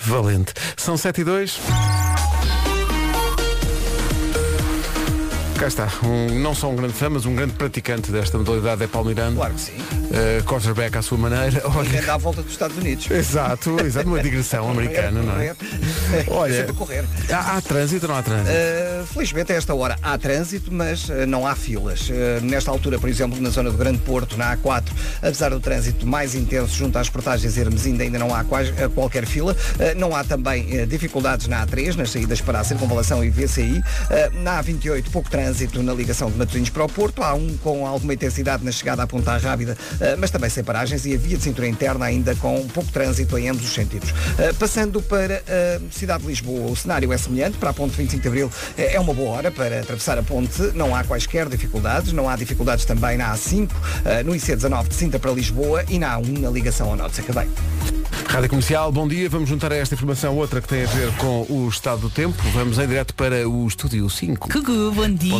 Valente. São 7 e 2. Cá está, um, não só um grande fã, mas um grande praticante desta modalidade é Paulo Miranda. Claro que sim. Uh, quarterback à sua maneira. E anda à volta dos Estados Unidos. Exato, exato, uma digressão americana, não é? Olha, Sempre a correr. há, há trânsito ou não há trânsito? Uh, felizmente a esta hora há trânsito, mas uh, não há filas. Uh, nesta altura, por exemplo, na zona do Grande Porto, na A4, apesar do trânsito mais intenso junto às portagens Hermes, ainda, ainda não há quais, qualquer fila. Não há também dificuldades na A3, nas saídas para a Circunvalação e VCI. Na A28, pouco trânsito na ligação de Matosinhos para o Porto. Há um com alguma intensidade na chegada à Ponta Rábida, uh, mas também sem paragens e a via de cintura interna ainda com pouco trânsito em ambos os sentidos. Uh, passando para a cidade de Lisboa, o cenário é semelhante. Para a ponte 25 de Abril é uma boa hora para atravessar a ponte. Não há quaisquer dificuldades. Não há dificuldades também na A5, uh, no IC19 de Sinta para Lisboa e na A1 na ligação ao Norte de Sacabém. Rádio Comercial, bom dia. Vamos juntar a esta informação outra que tem a ver com o estado do tempo. Vamos em direto para o Estúdio 5. Cucu, bom dia. Bom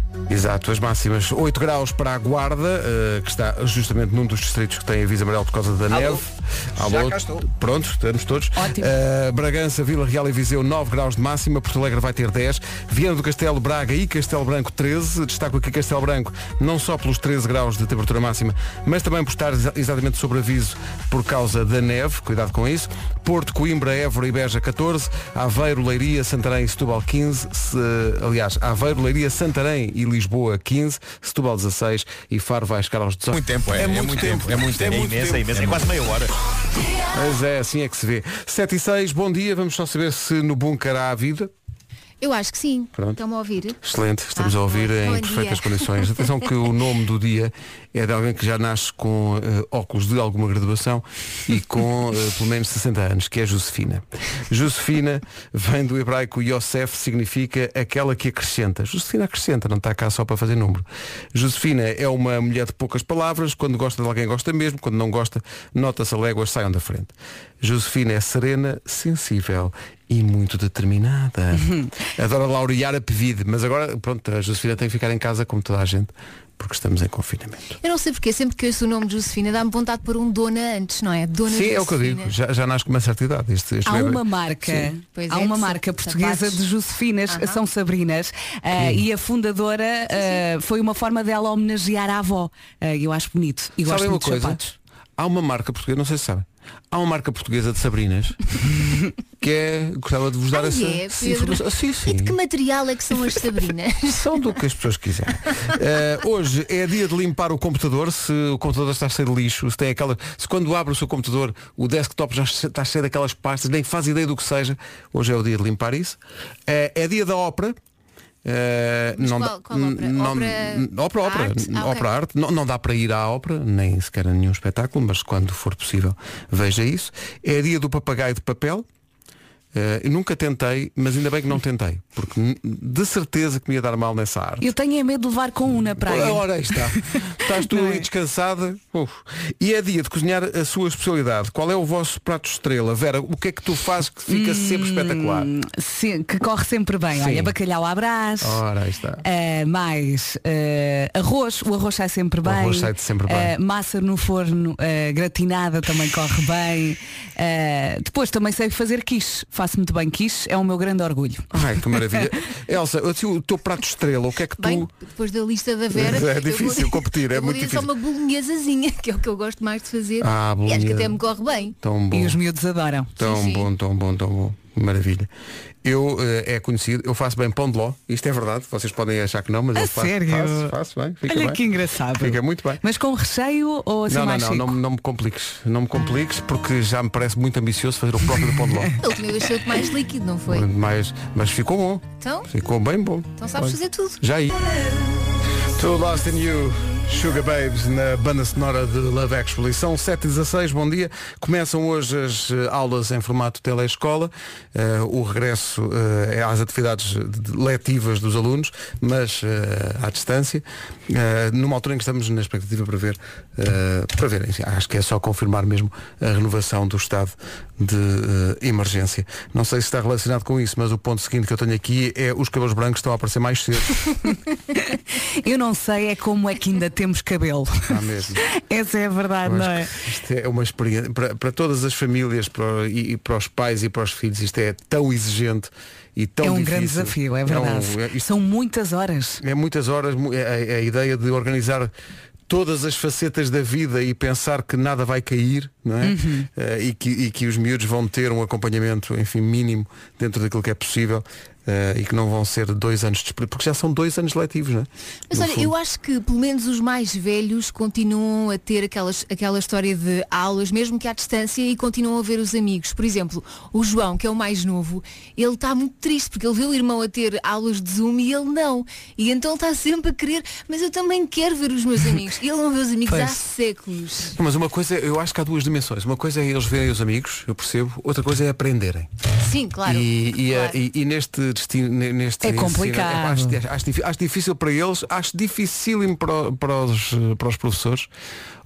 Exato, as máximas 8 graus para a Guarda, eh, que está justamente num dos distritos que tem aviso amarelo por causa da Alô? neve. Já cá estou. Pronto, estamos todos. Ótimo. Eh, Bragança, Vila Real e Viseu 9 graus de máxima, Porto Alegre vai ter 10, Viana do Castelo, Braga e Castelo Branco 13. Destaco aqui Castelo Branco não só pelos 13 graus de temperatura máxima, mas também por estar exa- exatamente sobre aviso por causa da neve, cuidado com isso. Porto, Coimbra, Évora e Beja 14, Aveiro, Leiria, Santarém e Setúbal 15, se- aliás, Aveiro, Leiria, Santarém e Lisboa 15, Setúbal 16 e Faro vai chegar aos 18. Muito tempo, é, é muito, tempo, é muito tempo. É imenso, é imenso. É quase meia hora. Mas é assim é que se vê. 7 e 6, bom dia, vamos só saber se no bunker há vida. Eu acho que sim. Pronto. Estão-me a ouvir? Excelente, estamos Ah, a ouvir em perfeitas dia. condições. Atenção que o nome do dia é de alguém que já nasce com eh, óculos de alguma graduação e com eh, pelo menos 60 anos, que é Josefina. Josefina vem do hebraico Yosef, significa aquela que acrescenta. Josefina acrescenta, não está cá só para fazer número. Josefina é uma mulher de poucas palavras, quando gosta de alguém gosta mesmo, quando não gosta, nota-se a léguas, saiam da frente. Josefina é serena, sensível e muito determinada. Adora laurear a pedido, mas agora, pronto, a Josefina tem que ficar em casa como toda a gente, porque estamos em confinamento. Eu não sei porque, sempre que ouço o nome de Josefina dá-me vontade de pôr um dona antes, não é? Dona Sim, é o que eu Josefina. digo, já, já nasce com uma certa idade. Este, este Há bebê. uma marca, há é, uma de marca sapatos. portuguesa de Josefinas, Aham. são Sabrinas, ah, e a fundadora ah, foi uma forma dela homenagear a avó. Ah, eu acho bonito e gosto Sabem uma coisa? sapatos. Há uma marca portuguesa, não sei se sabem, há uma marca portuguesa de Sabrinas que é, gostava de vos dar Ah, essa, é, essa informação. Sim, sim. E de que material é que são as Sabrinas? São do que as pessoas quiserem. Eh, hoje é dia de limpar o computador, se o computador está cheio de lixo, se tem aquela. Se quando abre o seu computador o desktop já está cheio daquelas pastas, nem faz ideia do que seja, hoje é o dia de limpar isso. Eh, é dia da ópera. Eh, não qual- dá- qual ópera? não- Ópera ópera, ópera, arte? Ah, ópera arte. Não, não dá para ir à ópera, nem sequer a nenhum espetáculo, mas quando for possível veja isso. É dia do papagaio de papel. Eu nunca tentei, mas ainda bem que não tentei, porque de certeza que me ia dar mal nessa arte. Eu tenho é medo de levar com um na praia. Ora, aí está. Estás tu Não é? ali descansada. Uf. E é dia de cozinhar a sua especialidade. Qual é o vosso prato estrela? Vera, o que é que tu fazes que fica sempre espetacular? Hum, sim, que corre sempre bem. Sim. Olha, bacalhau à brás. Ora, aí está. ah, mais ah, arroz, o arroz sai sempre bem. arroz sai sempre bem. Massa no forno gratinada também corre bem. Depois também sei fazer quiche. Faço muito bem quiche, é o meu grande orgulho. Ai, que maravilha. Elsa, assim, o teu prato estrela, o que é que tu. Bem, depois da lista da Vera. É eu difícil competir, é muito dizer só uma bolonhesazinha, que é o que eu gosto mais de fazer. Ah, e acho que até me corre bem. Tão bom. E os miúdos adoram. Tão Sim, sim. bom, tão bom, tão bom. Maravilha. Eu eh, é conhecido, eu faço bem pão de ló, isto é verdade, vocês podem achar que não, mas A eu faço, sério? faço, faço bem, fica Olha bem. que engraçado. Fica muito bem. Mas com recheio ou assim não, não, mais não, seco? não, não me compliques. Não me compliques porque já me parece muito ambicioso fazer o próprio pão de ló. A última vez saiu-te mais líquido, não foi? mas, mas ficou bom. Então? Ficou bem bom. Então sabes Olha, fazer tudo. Já aí. Too Lost in You, Sugar Babes, na banda sonora de Love Actually. São 7 e 16 bom dia. Começam hoje as eh, aulas em formato telescola. Eh, o regresso é às atividades de- de- letivas dos alunos, mas eh, à distância. Numa altura em que estamos na expectativa para ver, para ver, enfim, acho que é só confirmar mesmo a renovação do estado de emergência. Não sei se está relacionado com isso, mas o ponto seguinte que eu tenho aqui é os cabelos brancos estão a aparecer mais cedo. Eu não sei é como é que ainda temos cabelo. Está mesmo. Essa é a verdade, não é? Isto é uma experiência para, para todas as famílias para, e, e para os pais e para os filhos. Isto é tão exigente e tão É um difícil. grande desafio, é um- verdade. é- isto São muitas horas. é muitas horas mu- é, é a ideia de organizar todas as facetas da vida e pensar que nada vai cair não é? Uhum. Eh, e, que, e que os miúdos vão ter um acompanhamento enfim mínimo dentro daquilo que é possível eh, e que não vão ser dois anos de porque já são dois anos letivos não é? Mas No olha, fundo. eu acho que pelo menos os mais velhos continuam a ter aquelas, aquela história de aulas, mesmo que à distância, e continuam a ver os amigos. Por exemplo, o João, que é o mais novo, ele está muito triste porque ele vê o irmão a ter aulas de Zoom e ele não. E então está sempre a querer, mas eu também quero ver os meus amigos. E ele não vê os amigos há séculos. Mas uma coisa, eu acho que há duas dimensões. Uma coisa é eles verem os amigos, eu percebo. Outra coisa é aprenderem. Sim, claro. E, e, claro. e- e neste destino, ne- neste É ensino, complicado. epá, acho, acho difí- acho difícil para eles, acho dificílimo para, para, os, para os professores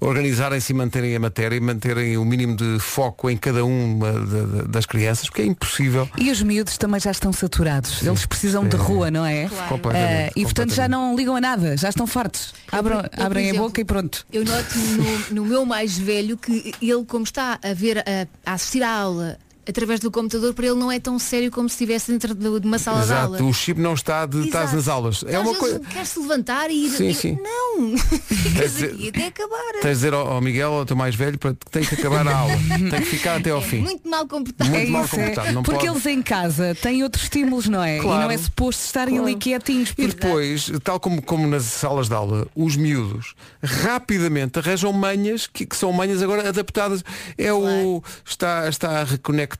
organizarem-se e manterem a matéria e manterem o mínimo de foco em cada uma da- da- das crianças, porque é impossível. E os miúdos também já estão saturados. Eles precisam de é. rua, não é? Claro. Completamente, Ah, e portanto já não ligam a nada, já estão fartos. Abram, Eu, por abrem exemplo, a boca e pronto. Eu noto no, no meu mais velho que ele, como está a ver, a, a assistir à aula através do computador, para ele não é tão sério como se estivesse dentro de, de uma sala de Exato, aula. o chip não está de estás nas aulas. É Às uma coisa. Quer se levantar e ir. Sim, sim. Não! Ficas dizer- aqui até acabar. Tens de dizer ao, ao Miguel, ao teu mais velho, para que tem que acabar a aula. tem que ficar até ao É fim. muito mal comportado. Muito É mal é. comportado, não Porque pode- eles em casa têm outros estímulos, não é? Claro. E não é suposto estarem ali quietinhos. E depois, tal como, como nas salas de aula, os miúdos rapidamente arranjam manhas que, que são manhas agora adaptadas. É o está, está a reconectar,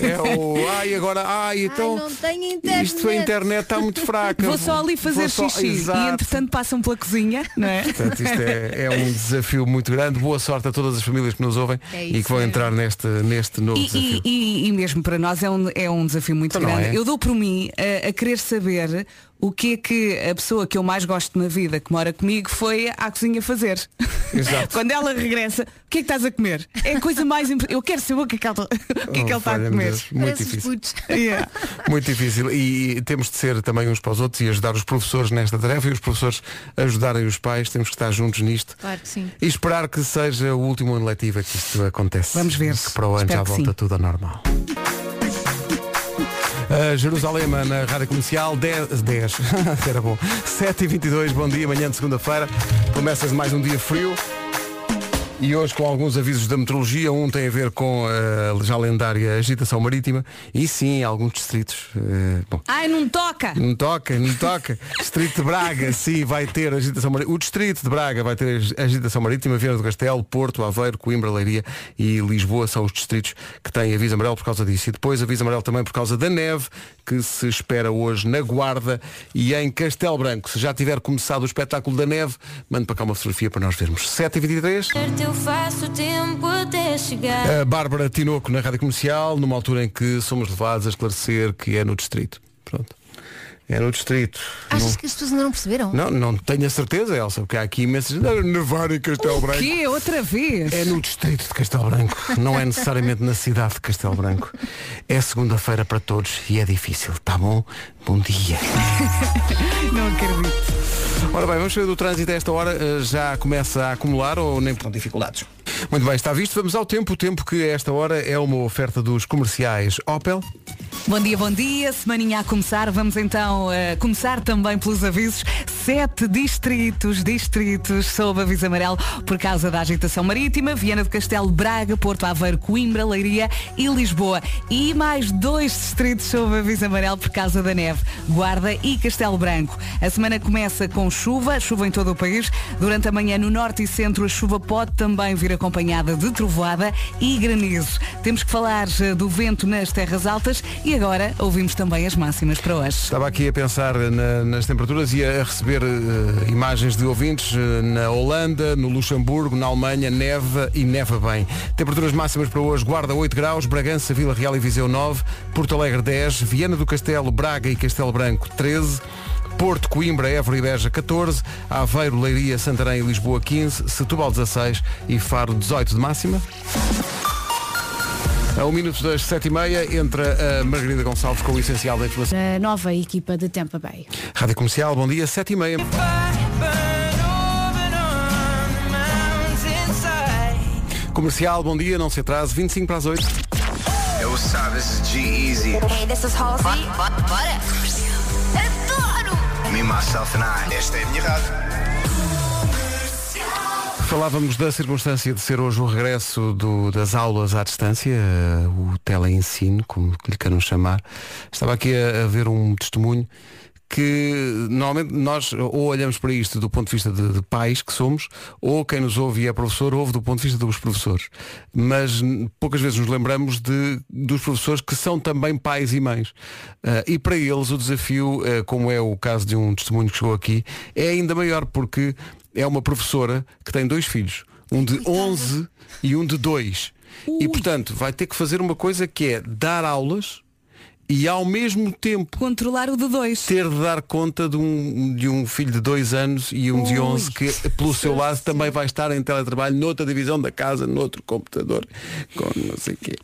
é o ai agora, ai, então não tenho internet. isto a internet está muito fraca. Vou só ali fazer só- xixi Exato. e entretanto passam pela cozinha, não é? Portanto, isto é, é um desafio muito grande. Boa sorte a todas as famílias que nos ouvem É e que vão entrar neste, neste novo E, desafio. e- e- e mesmo para nós é um, é um desafio muito Então grande. é? Eu dou por mim a, a querer saber o que é que a pessoa que eu mais gosto na vida, que mora comigo, foi à cozinha fazer. Exato. Quando ela regressa, o que é que estás a comer? É a coisa mais importante. Eu quero saber o que é que ela, o que é que Oh, ele está a comer. Deus, Muito Parece difícil. Yeah. Muito difícil e temos de ser também uns para os outros e ajudar os professores nesta tarefa e os professores ajudarem os pais, temos que estar juntos nisto Claro que sim. e esperar que seja o último ano letivo que isto acontece. Vamos ver. Que para o ano Espero já volta sim. tudo ao normal. A Jerusalém na Rádio Comercial 10, 10 era bom. 7h22, bom dia, manhã de segunda-feira. De mais um dia frio e hoje com alguns avisos da meteorologia, um tem a ver com a já lendária agitação marítima e sim, alguns distritos. eh, bom, Ai, não toca! não toca, não toca. Distrito de Braga, sim, vai ter agitação marítima. O Distrito de Braga vai ter agitação marítima, Viana do Castelo, Porto, Aveiro, Coimbra, Leiria e Lisboa são os distritos que têm aviso amarelo por causa disso. E depois aviso amarelo também por causa da neve que se espera hoje na Guarda e em Castelo Branco. Se já tiver começado o espetáculo da neve, mande para cá uma fotografia para nós vermos. 7h23. Faço tempo até chegar. A Bárbara Tinoco na Rádio Comercial, numa altura em que somos levados a esclarecer que é no distrito. Pronto. É no distrito. Achas Não- que as pessoas ainda não perceberam? Não, não tenho a certeza, Elsa, porque há aqui imensas. Nevar em Castelo O Branco. quê? Outra vez? É no distrito de Castelo Branco, não é necessariamente na cidade de Castelo Branco. É segunda-feira para todos e é difícil, tá bom? Bom dia. Não acredito. Ora bem, vamos ver do trânsito a esta hora. eh, Já começa a acumular ou nem Com dificuldades. Muito bem, está visto. Vamos ao tempo. O tempo que a esta hora é uma oferta dos comerciais Opel. Bom dia, bom dia. Semaninha a começar. Vamos então eh, começar também pelos avisos. Sete distritos, distritos sob aviso amarelo por causa da agitação marítima. Viana do Castelo, Braga, Porto Aveiro, Coimbra, Leiria e Lisboa. E mais dois distritos sob aviso amarelo por causa da neve. Guarda e Castelo Branco. A semana começa com chuva, chuva em todo o país. Durante a manhã no norte e centro a chuva pode também vir acompanhada de trovoada e granizo. Temos que falar eh, do vento nas terras altas e agora ouvimos também as máximas para hoje. Estava aqui a pensar na- nas temperaturas e a receber eh, imagens de ouvintes eh, na Holanda, no Luxemburgo, na Alemanha, neva e neva bem. Temperaturas máximas para hoje, Guarda 8 graus, Bragança, Vila Real e Viseu 9, Porto Alegre 10, Viana do Castelo, Braga e Castelo Branco 13, Porto, Coimbra, Évora e Beja 14, Aveiro, Leiria, Santarém e Lisboa 15, Setúbal 16 e Faro 18 de máxima. A um minuto das sete e meia entra a Margarida Gonçalves com o essencial da informação. A nova equipa de Tampa Bay. Rádio Comercial, bom dia, sete e meia. Comercial, bom dia, não se atrase, 25 para as 8. Hey, is G-Eazy. Hey, this is Halsey. Adoro! Me, myself and I. Esta é a minha rádio. Falávamos da circunstância de ser hoje o regresso do- das aulas à distância, eh, o teleensino, como lhe queiram chamar. Estava aqui a, a ver um testemunho que normalmente nós ou olhamos para isto do ponto de vista de, de pais que somos, ou quem nos ouve e é professor, ouve do ponto de vista dos professores. Mas poucas vezes nos lembramos de, dos professores que são também pais e mães. Ah, e para eles o desafio, eh, como é o caso de um testemunho que chegou aqui, é ainda maior, porque é uma professora que tem dois filhos, um de 11 e um de 2. E portanto vai ter que fazer uma coisa que é dar aulas e ao mesmo tempo Controlar o de dois. ter de dar conta de um, de um filho de dois anos e um de 11 que pelo seu lado também vai estar em teletrabalho noutra divisão da casa, noutro computador, com não sei o quê.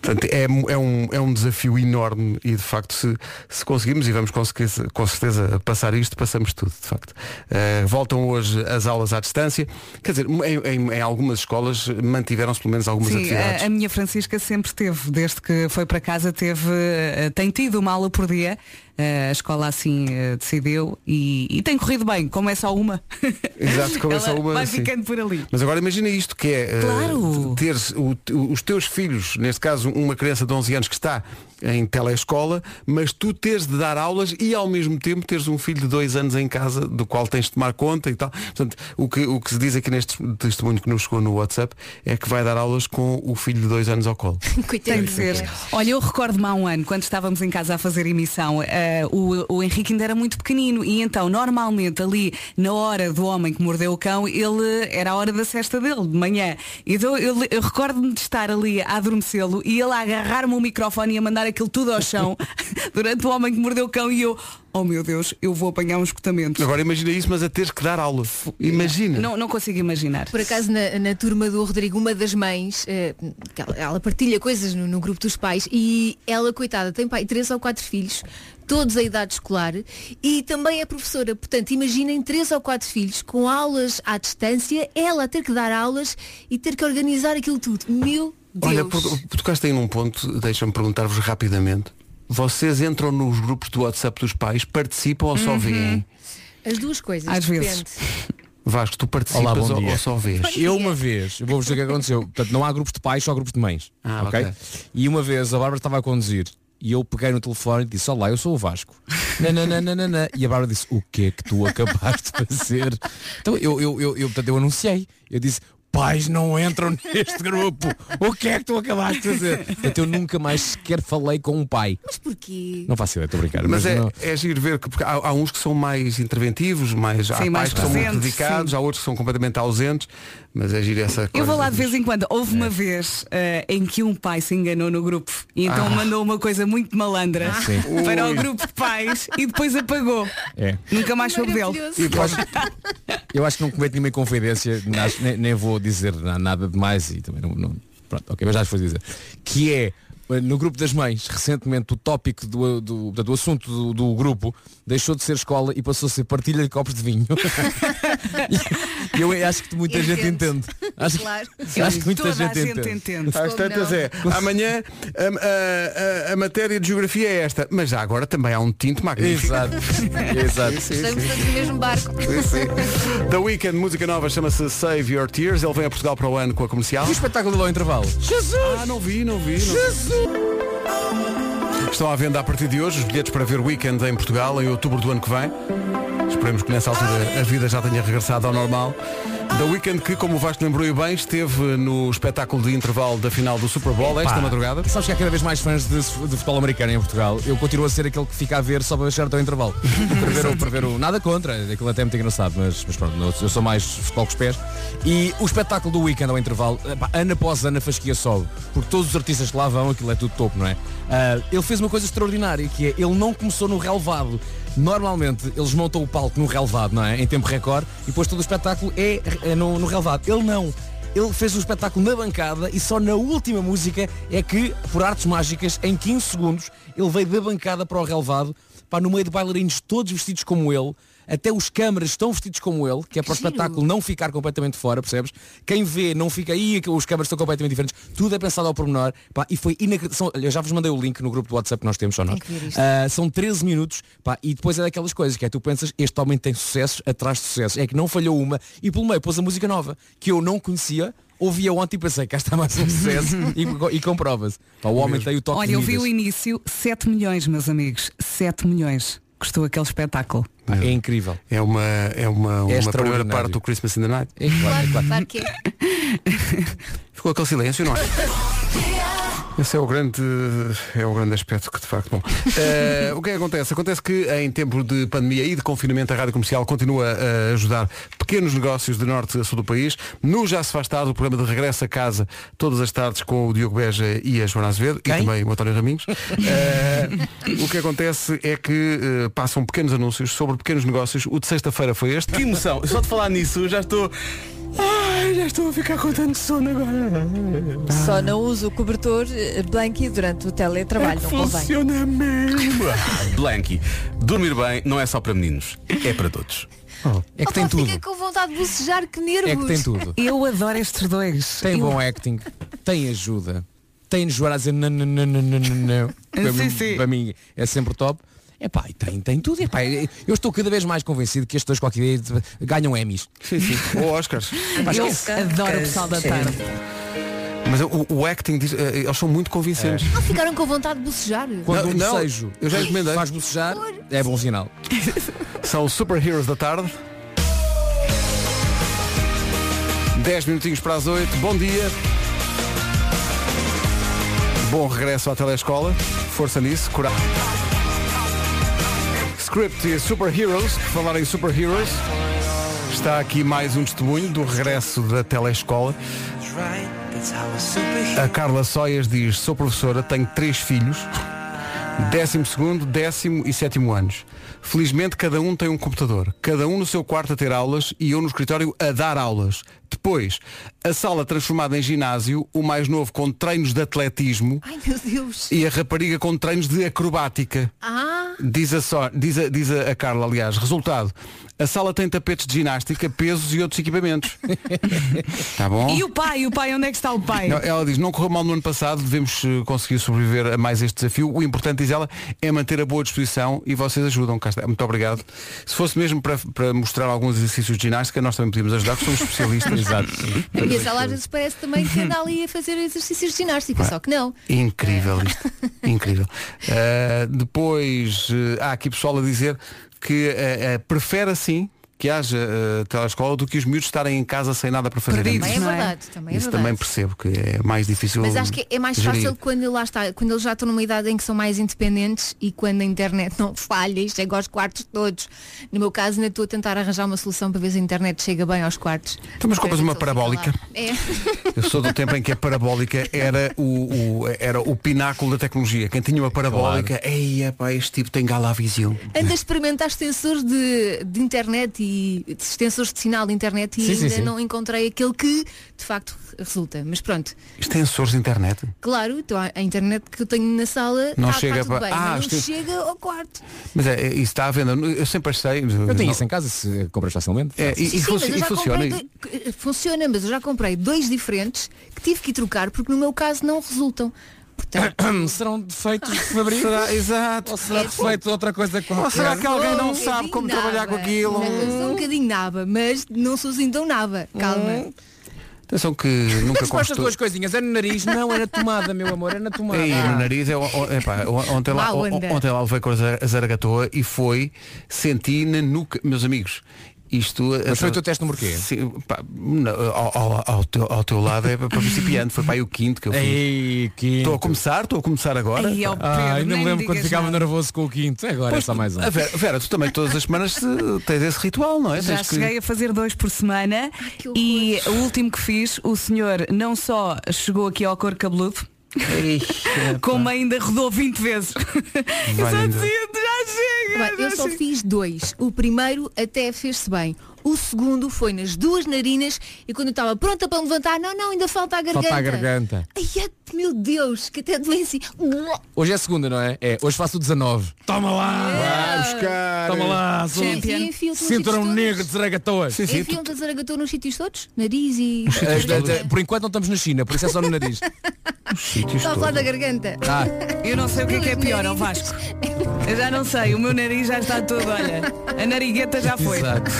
Portanto, é, é, um, é um desafio enorme e de facto se, se conseguimos e vamos conseguir com certeza passar isto, passamos tudo, de facto. Eh, voltam hoje as aulas à distância. Quer dizer, em, em- em algumas escolas mantiveram-se pelo menos algumas Sim, atividades. a, a minha Francisca sempre teve, desde que foi para casa, teve, eh, tem tido uma aula por dia. Eh, a escola assim eh, decidiu e, e tem corrido bem, como é só uma. Exato, como é só uma, Vai sim. ficando por ali. Mas agora imagina isto, que é eh, Claro. teres o- os teus filhos, neste caso uma criança de 11 anos que está em telescola, mas tu teres de dar aulas e ao mesmo tempo teres um filho de dois anos em casa do qual tens de tomar conta e tal. Portanto, o que, o que se diz aqui neste testemunho que nos chegou no WhatsApp é que vai dar aulas com o filho de dois anos ao colo. Tem Coitadinho. de ser. Olha, eu recordo-me há um ano, quando estávamos em casa a fazer emissão, eh, o, o Henrique ainda era muito pequenino e então, normalmente, ali, na hora do homem que mordeu o cão, ele era a hora da cesta dele, de manhã. Então eu, eu recordo-me de estar ali a adormecê-lo e ele a agarrar-me o microfone e a mandar aquilo tudo ao chão durante o homem que mordeu o cão e eu, oh meu Deus, eu vou apanhar um esgotamento. Agora imagina isso, mas a teres que dar aula. Imagina. Não, não consigo imaginar. Por acaso na, na turma do Rodrigo, uma das mães, que ela, ela partilha coisas no, no grupo dos pais e ela, coitada, tem pai três ou quatro filhos, todos a idade escolar e também é professora. Portanto, imaginem três ou quatro filhos com aulas à distância, ela a ter que dar aulas e ter que organizar aquilo tudo. Meu Deus. Olha, por- tocaste aí num ponto, deixa-me perguntar-vos rapidamente. Vocês entram nos grupos do WhatsApp dos pais, participam ou Uhum. só veem? As duas coisas. Às depende. vezes. Vasco, tu participas Olá, bom ou, dia. ou só vês? Eu uma vez, eu vou-vos dizer o que aconteceu. Portanto, não há grupos de pais, só grupos de mães. Ah, ok? ok. E uma vez a Bárbara estava a conduzir e eu peguei no telefone e disse, olá, eu sou o Vasco. Nananana. E a Bárbara disse, o que é que tu acabaste de fazer? Então eu, eu, eu, eu, portanto, eu anunciei. Eu disse, pais não entram neste grupo. O que é que tu acabaste de fazer? Portanto, eu nunca mais sequer falei com um pai. Mas porquê? Não faço ideia, estou a brincar. Mas é, não- é giro ver que porque há, há uns que são mais interventivos, mais, há Sim, mais pais que são muito dedicados, sim. há outros que são completamente ausentes, mas é giro essa coisa. Eu vou lá de vez em quando. Houve É. uma vez eh, em que um pai se enganou no grupo e então Ah. mandou uma coisa muito malandra Sim. para Ui. o grupo de pais e depois apagou. É. Nunca mais soube dele. Maravilhoso. E depois, Eu acho que não cometo nenhuma inconfidência, acho- nem, nem vou dizer na- nada demais e também não, não- Pronto, ok, mas já vos vou dizer. Que é, no grupo das mães, recentemente o tópico do, do, portanto, o assunto do, do grupo deixou de ser escola e passou a ser partilha de copos de vinho. e eu acho que muita gente entende. Acho, que- Claro. acho que muita Toda gente, a gente entende. entende. às tantas é, amanhã a, a- a- a matéria de geografia é esta, mas já agora também há um tinto magnífico. Exato. Exato. Estamos todos no mesmo barco. Sim, sim. The Weekend, música nova, chama-se Save Your Tears. Ele vem a Portugal para o ano com a comercial. E o espetáculo do ao intervalo? Ah, não vi, não vi. Não... Estão à venda a partir de hoje os bilhetes para ver o Weekend em Portugal em outubro do ano que vem. Esperemos que nessa altura a vida já tenha regressado ao normal. The Weekend que, como o Vasco lembrou e bem, esteve no espetáculo de intervalo da final do Super Bowl esta madrugada. Sabes que há cada vez mais fãs de, de futebol americano em Portugal. Eu continuo a ser aquele que fica a ver só para baixar até o intervalo. para, ver o, para ver o. Nada contra, aquilo até é muito engraçado, mas, mas pronto, eu sou mais futebol com os pés. E o espetáculo do weekend ao intervalo, pá, ano após ano a fasquia sobe. Porque todos os artistas que lá vão, aquilo é tudo topo, não é? Ah, ele fez uma coisa extraordinária, que é, ele não começou no relevado. Normalmente eles montam o palco no relevado, não é? Em tempo recorde, e depois todo o espetáculo é, é no, no relevado. Ele não. Ele fez o espetáculo na bancada e só na última música é que, por artes mágicas, em 15 segundos, ele veio da bancada para o relevado, para no meio de bailarinos todos vestidos como ele, até os câmaras estão vestidos como ele, que é para o espetáculo não ficar completamente fora, percebes? Quem vê não fica aí, os câmaras estão completamente diferentes. Tudo é pensado ao pormenor. Pá, e foi inacreditável. Eu já vos mandei o link no grupo do WhatsApp que nós temos só nós. Ah, são 13 minutos pá, e depois é daquelas coisas que é tu pensas, este homem tem sucessos atrás de sucessos. É que não falhou uma e pelo meio pôs a música nova, que eu não conhecia, ouvia ontem e pensei, cá está mais um sucesso e, e comprova-se. O homem tem o toque Olha, eu vi o início, 7 milhões, meus amigos. 7 milhões. Custou aquele espetáculo. Pá, É incrível. É uma, é uma, uma primeira parte do Christmas in the Night. É claro, é Claro, claro. claro que é. Ficou aquele silêncio, não é? Esse é o grande é o grande aspecto que de facto bom. Eh, o que é que acontece? Acontece que em tempo de pandemia e de confinamento a rádio comercial continua a ajudar pequenos negócios de norte a sul do país. No Já se faz tarde, o programa de regresso a casa todas as tardes com o Diogo Beja e a Joana Azevedo e Quem? também o António Raminhos. Eh, o que acontece é que eh, passam pequenos anúncios sobre pequenos negócios. O de sexta-feira foi este. Que emoção! Só de falar nisso já estou. Ai, já estou a ficar com tanto sono agora. Só não uso o cobertor eh, Blanky durante o teletrabalho, não convém. Funciona mesmo. Blanky, dormir bem não é só para meninos, é para todos. É que tem Opa, tudo. Fica com vontade de bocejar, que nervos. É que tem tudo. Eu adoro estes dois. Tem Eu- bom acting, tem ajuda, tem Joana a dizer não, não, não, não, não, não. Para, Sim, mim, sim. para mim é sempre top. Epá, e tem, tem tudo. Epá, eu estou cada vez mais convencido que estes dois qualquer dia ganham Emmys. Sim, sim. Ou Oscars. Eu adoro o pessoal da tarde. Mas o, o acting, diz, eh, eles são muito convincentes. Não ficaram com vontade de bocejar. Quando Não, um não, bocejo eu já encomendei. faz bocejar, é bom sinal. São os Super Heroes da tarde. 10 minutinhos para as 8. Bom dia. Bom regresso à telescola. Força nisso. Coragem. Script e Super Heroes. Por falar em Super Heroes. Está aqui mais um testemunho do regresso da telescola. A Carla Soias diz, sou professora, tenho três filhos, décimo segundo, décimo e sétimo anos. Felizmente cada um tem um computador, cada um no seu quarto a ter aulas e eu no escritório a dar aulas. Depois, a sala transformada em ginásio, o mais novo com treinos de atletismo Ai meu Deus. e a rapariga com treinos de acrobática. Ah, Diz a, só, diz, a, diz a Carla, aliás, resultado. A sala tem tapetes de ginástica, pesos e outros equipamentos. tá bom? E o pai, o pai, onde é que está o pai? Não, ela diz, não correu mal no ano passado, devemos eh, conseguir sobreviver a mais este desafio. O importante, diz ela, é manter a boa disposição e vocês ajudam. Muito obrigado. Se fosse mesmo para, para mostrar alguns exercícios de ginástica, nós também podíamos ajudar, porque somos especialistas. Exato. a minha sala às vezes parece também que anda ali a fazer exercícios de ginástica, só que não. Incrível isto. Incrível. Uh, depois, uh, há aqui pessoal a dizer que uh, uh, prefere assim que haja uh, telescola do que os miúdos estarem em casa sem nada para fazer. Perdidos. Também é é? verdade, também é Isso verdade. também percebo que é mais difícil. Mas acho que é mais gerir. fácil quando lá está, quando eles já estão numa idade em que são mais independentes e quando a internet não falha e chega aos quartos todos. No meu caso, ainda estou a tentar arranjar uma solução para ver se a internet chega bem aos quartos. Então, mas compras uma parabólica? É. Eu sou do tempo em que a parabólica era o, o- era o pináculo da tecnologia. Quem tinha uma parabólica, ei, epá, este tipo tem galavisão. Anda a experimentar extensores de, de internet e de extensores de sinal de internet e Sim, sim, ainda sim. não encontrei aquele que de facto resulta. Mas pronto, sensores de internet. claro, então a, a internet que eu tenho na sala Não tá- chega tudo para- bem, Ah, mas não isto- chega ao quarto. Mas é, é, isso está à venda. Eu sempre achei. Eu tenho isso em casa, se compras facilmente. É, e, e Sim, eu e funciona. comprei dois- funciona, mas eu já comprei dois diferentes que tive que ir trocar porque no meu caso não resultam. Serão defeitos de fabrico? Será, exato. Ou será defeito de outra coisa qualquer? Ou será que alguém não um sabe como bocadinho trabalhar com naba. aquilo? Não, Sou um bocadinho naba, mas não sou assim tão naba. Calma. Atenção que nunca Mas com estas constou. duas coisinhas, é no nariz, não é na tomada, meu amor, é na tomada. Aí no nariz, é, epá, ontem, lá, ontem lá levei com a zaragatoa e foi, senti na nuca, meus amigos, isto... Mas foi o teu teste número quê? Sim, pá, não, ao, ao- ao teu, ao teu lado é para principiante, foi para aí o quinto que eu fiz. Ei, quinto. Estou a começar, estou a começar agora. Ai, ó, Ah, ainda me lembro quando ficava nada. nervoso com o quinto. Agora é só mais um. A Vera, Vera, tu também todas as semanas eh, tens esse ritual, não é? Já Tens que- cheguei a fazer dois por semana que horror. e o último que fiz, o senhor não só chegou aqui ao cor cabeludo, Como ainda rodou 20 vezes. Eu só dizia, já chega. Bem, eu já só chega." fiz dois. O primeiro até fez-se bem. O segundo foi nas duas narinas e quando eu estava pronta para me levantar, não, não, ainda falta a garganta. Falta a garganta. Ai, é, meu Deus, que até doei assim. Hoje é segunda, não é? É, hoje faço o 19. Toma lá! Vai buscar. Toma lá, sou Cinturão negro de zaragatoas. Sim, sim. Enfiam-te a zaragatou nos sítios todos? Nariz e... Por enquanto não estamos na China, por isso é só no nariz. Sítios Está a falar da garganta. Ah, Eu não sei o que é que é pior, ó Vasco. Eu já não sei, o meu nariz já está todo, olha. A narigueta já foi. exato.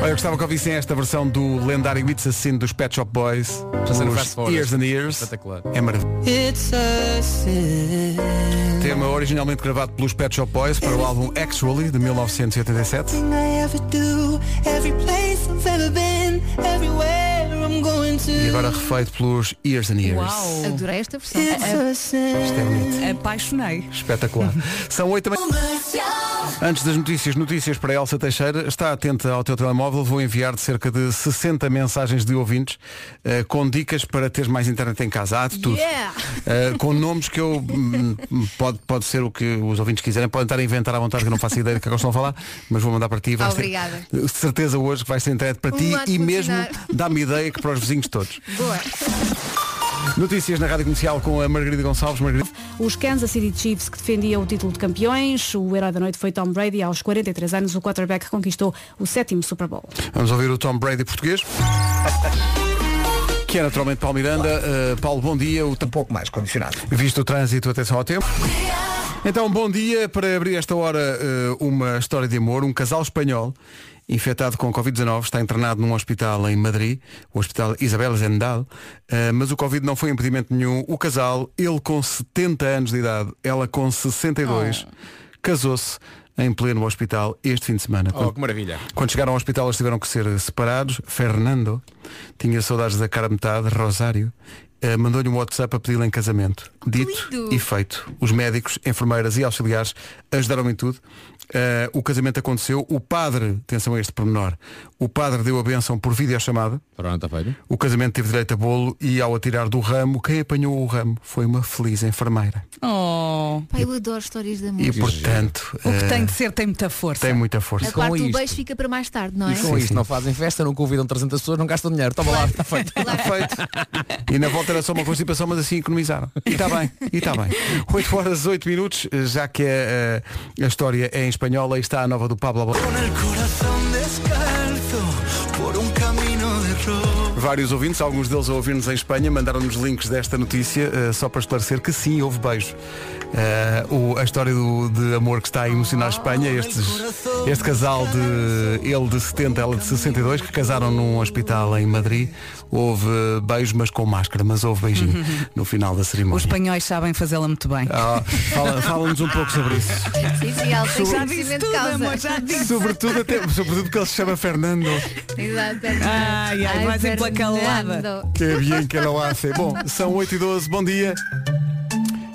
Olha, eu gostava que ouvissem esta versão do lendário It's a Sin dos Pet Shop Boys. Os fast forward. Years and Years. É maravilhoso. Tema originalmente gravado pelos Pet Shop Boys para o álbum Actually de 1987. E agora refeito pelos Years and Years. Uau, Adorei esta versão. Isto é bonito. apaixonei. Espetacular. São oito da manhã. Antes das notícias, notícias para Elsa Teixeira. Está atenta ao teu telemóvel. Vou enviar-te cerca de 60 mensagens de ouvintes eh, com dicas para teres mais internet em casa. Há de tudo. Yeah. Eh, com nomes que eu hum, pode, pode ser o que os ouvintes quiserem. Podem estar a inventar à vontade que eu não faço ideia do que é eles estão a falar, mas vou mandar para ti. Vais ter- Obrigada. de certeza hoje que vais ter internet para ti de e mesmo dá-me ideia que para os vizinhos todos. Boa. Notícias na Rádio Comercial com a Margarida Gonçalves. Margarida. Os Kansas City Chiefs que defendiam o título de campeões, o herói da noite foi Tom Brady, aos 43 anos o quarterback conquistou o sétimo Super Bowl. Vamos ouvir o Tom Brady português. Que é naturalmente Paulo Miranda. Uh, Paulo, bom dia. O Um pouco mais condicionado. Visto o trânsito, atenção ao tempo. Então, bom dia. Para abrir esta hora uh, uma história de amor. Um casal espanhol infectado com Covid-19 está internado num hospital em Madrid, o Hospital Isabel Zendal, uh, mas o Covid não foi impedimento nenhum. O casal, ele com 70 anos de idade, ela com 62, casou-se em pleno hospital este fim de semana. Oh, que maravilha. Quando chegaram ao hospital eles tiveram que ser separados. Fernando tinha saudades da cara metade, Rosário, eh, mandou-lhe um WhatsApp a pedi-la em casamento. Dito e feito. Os médicos, enfermeiras e auxiliares ajudaram em tudo. Eh, o casamento aconteceu. O padre, atenção a este pormenor, o padre deu a benção por videochamada. Pronto, feito. O casamento teve direito a bolo e ao atirar do ramo, quem apanhou o ramo foi uma feliz enfermeira. Oh, Pai, eu adoro histórias de amor. E portanto, o que eh, tem de ser tem muita força. tem muita força. A parte do isto. beijo fica para mais tarde, não é? E com isto não fazem festa, não convidam 300 pessoas, não gastam dinheiro. Toma lá, está feito. Está feito. E na volta era só uma constipação, mas assim economizaram. E está bem, e está bem. 8 horas 8 minutos, já que a, a, a história é em espanhol, aí está a nova do Pablo Alborán. Vários ouvintes, alguns deles a ouvir-nos em Espanha, mandaram-nos links desta notícia, eh, só para esclarecer que sim, houve beijo. Eh, o- a história do, de amor que está a emocionar a Espanha, estes, este casal de ele de 70, ela de 62, que casaram num hospital em Madrid, houve beijo, mas com máscara, mas houve beijinho no final da Os cerimónia. espanhóis sabem fazê-la muito bem. Ah, fala- Fala-nos um pouco sobre isso. Sim, sim, ela tem Já disse tudo, causa. amor, já disse. Sobretudo, até, sobretudo que ele se chama Fernando. Exato. Ai, ai, mais emplacalada. Que bem que ela hace. Bom, são 8 e 12 bom dia.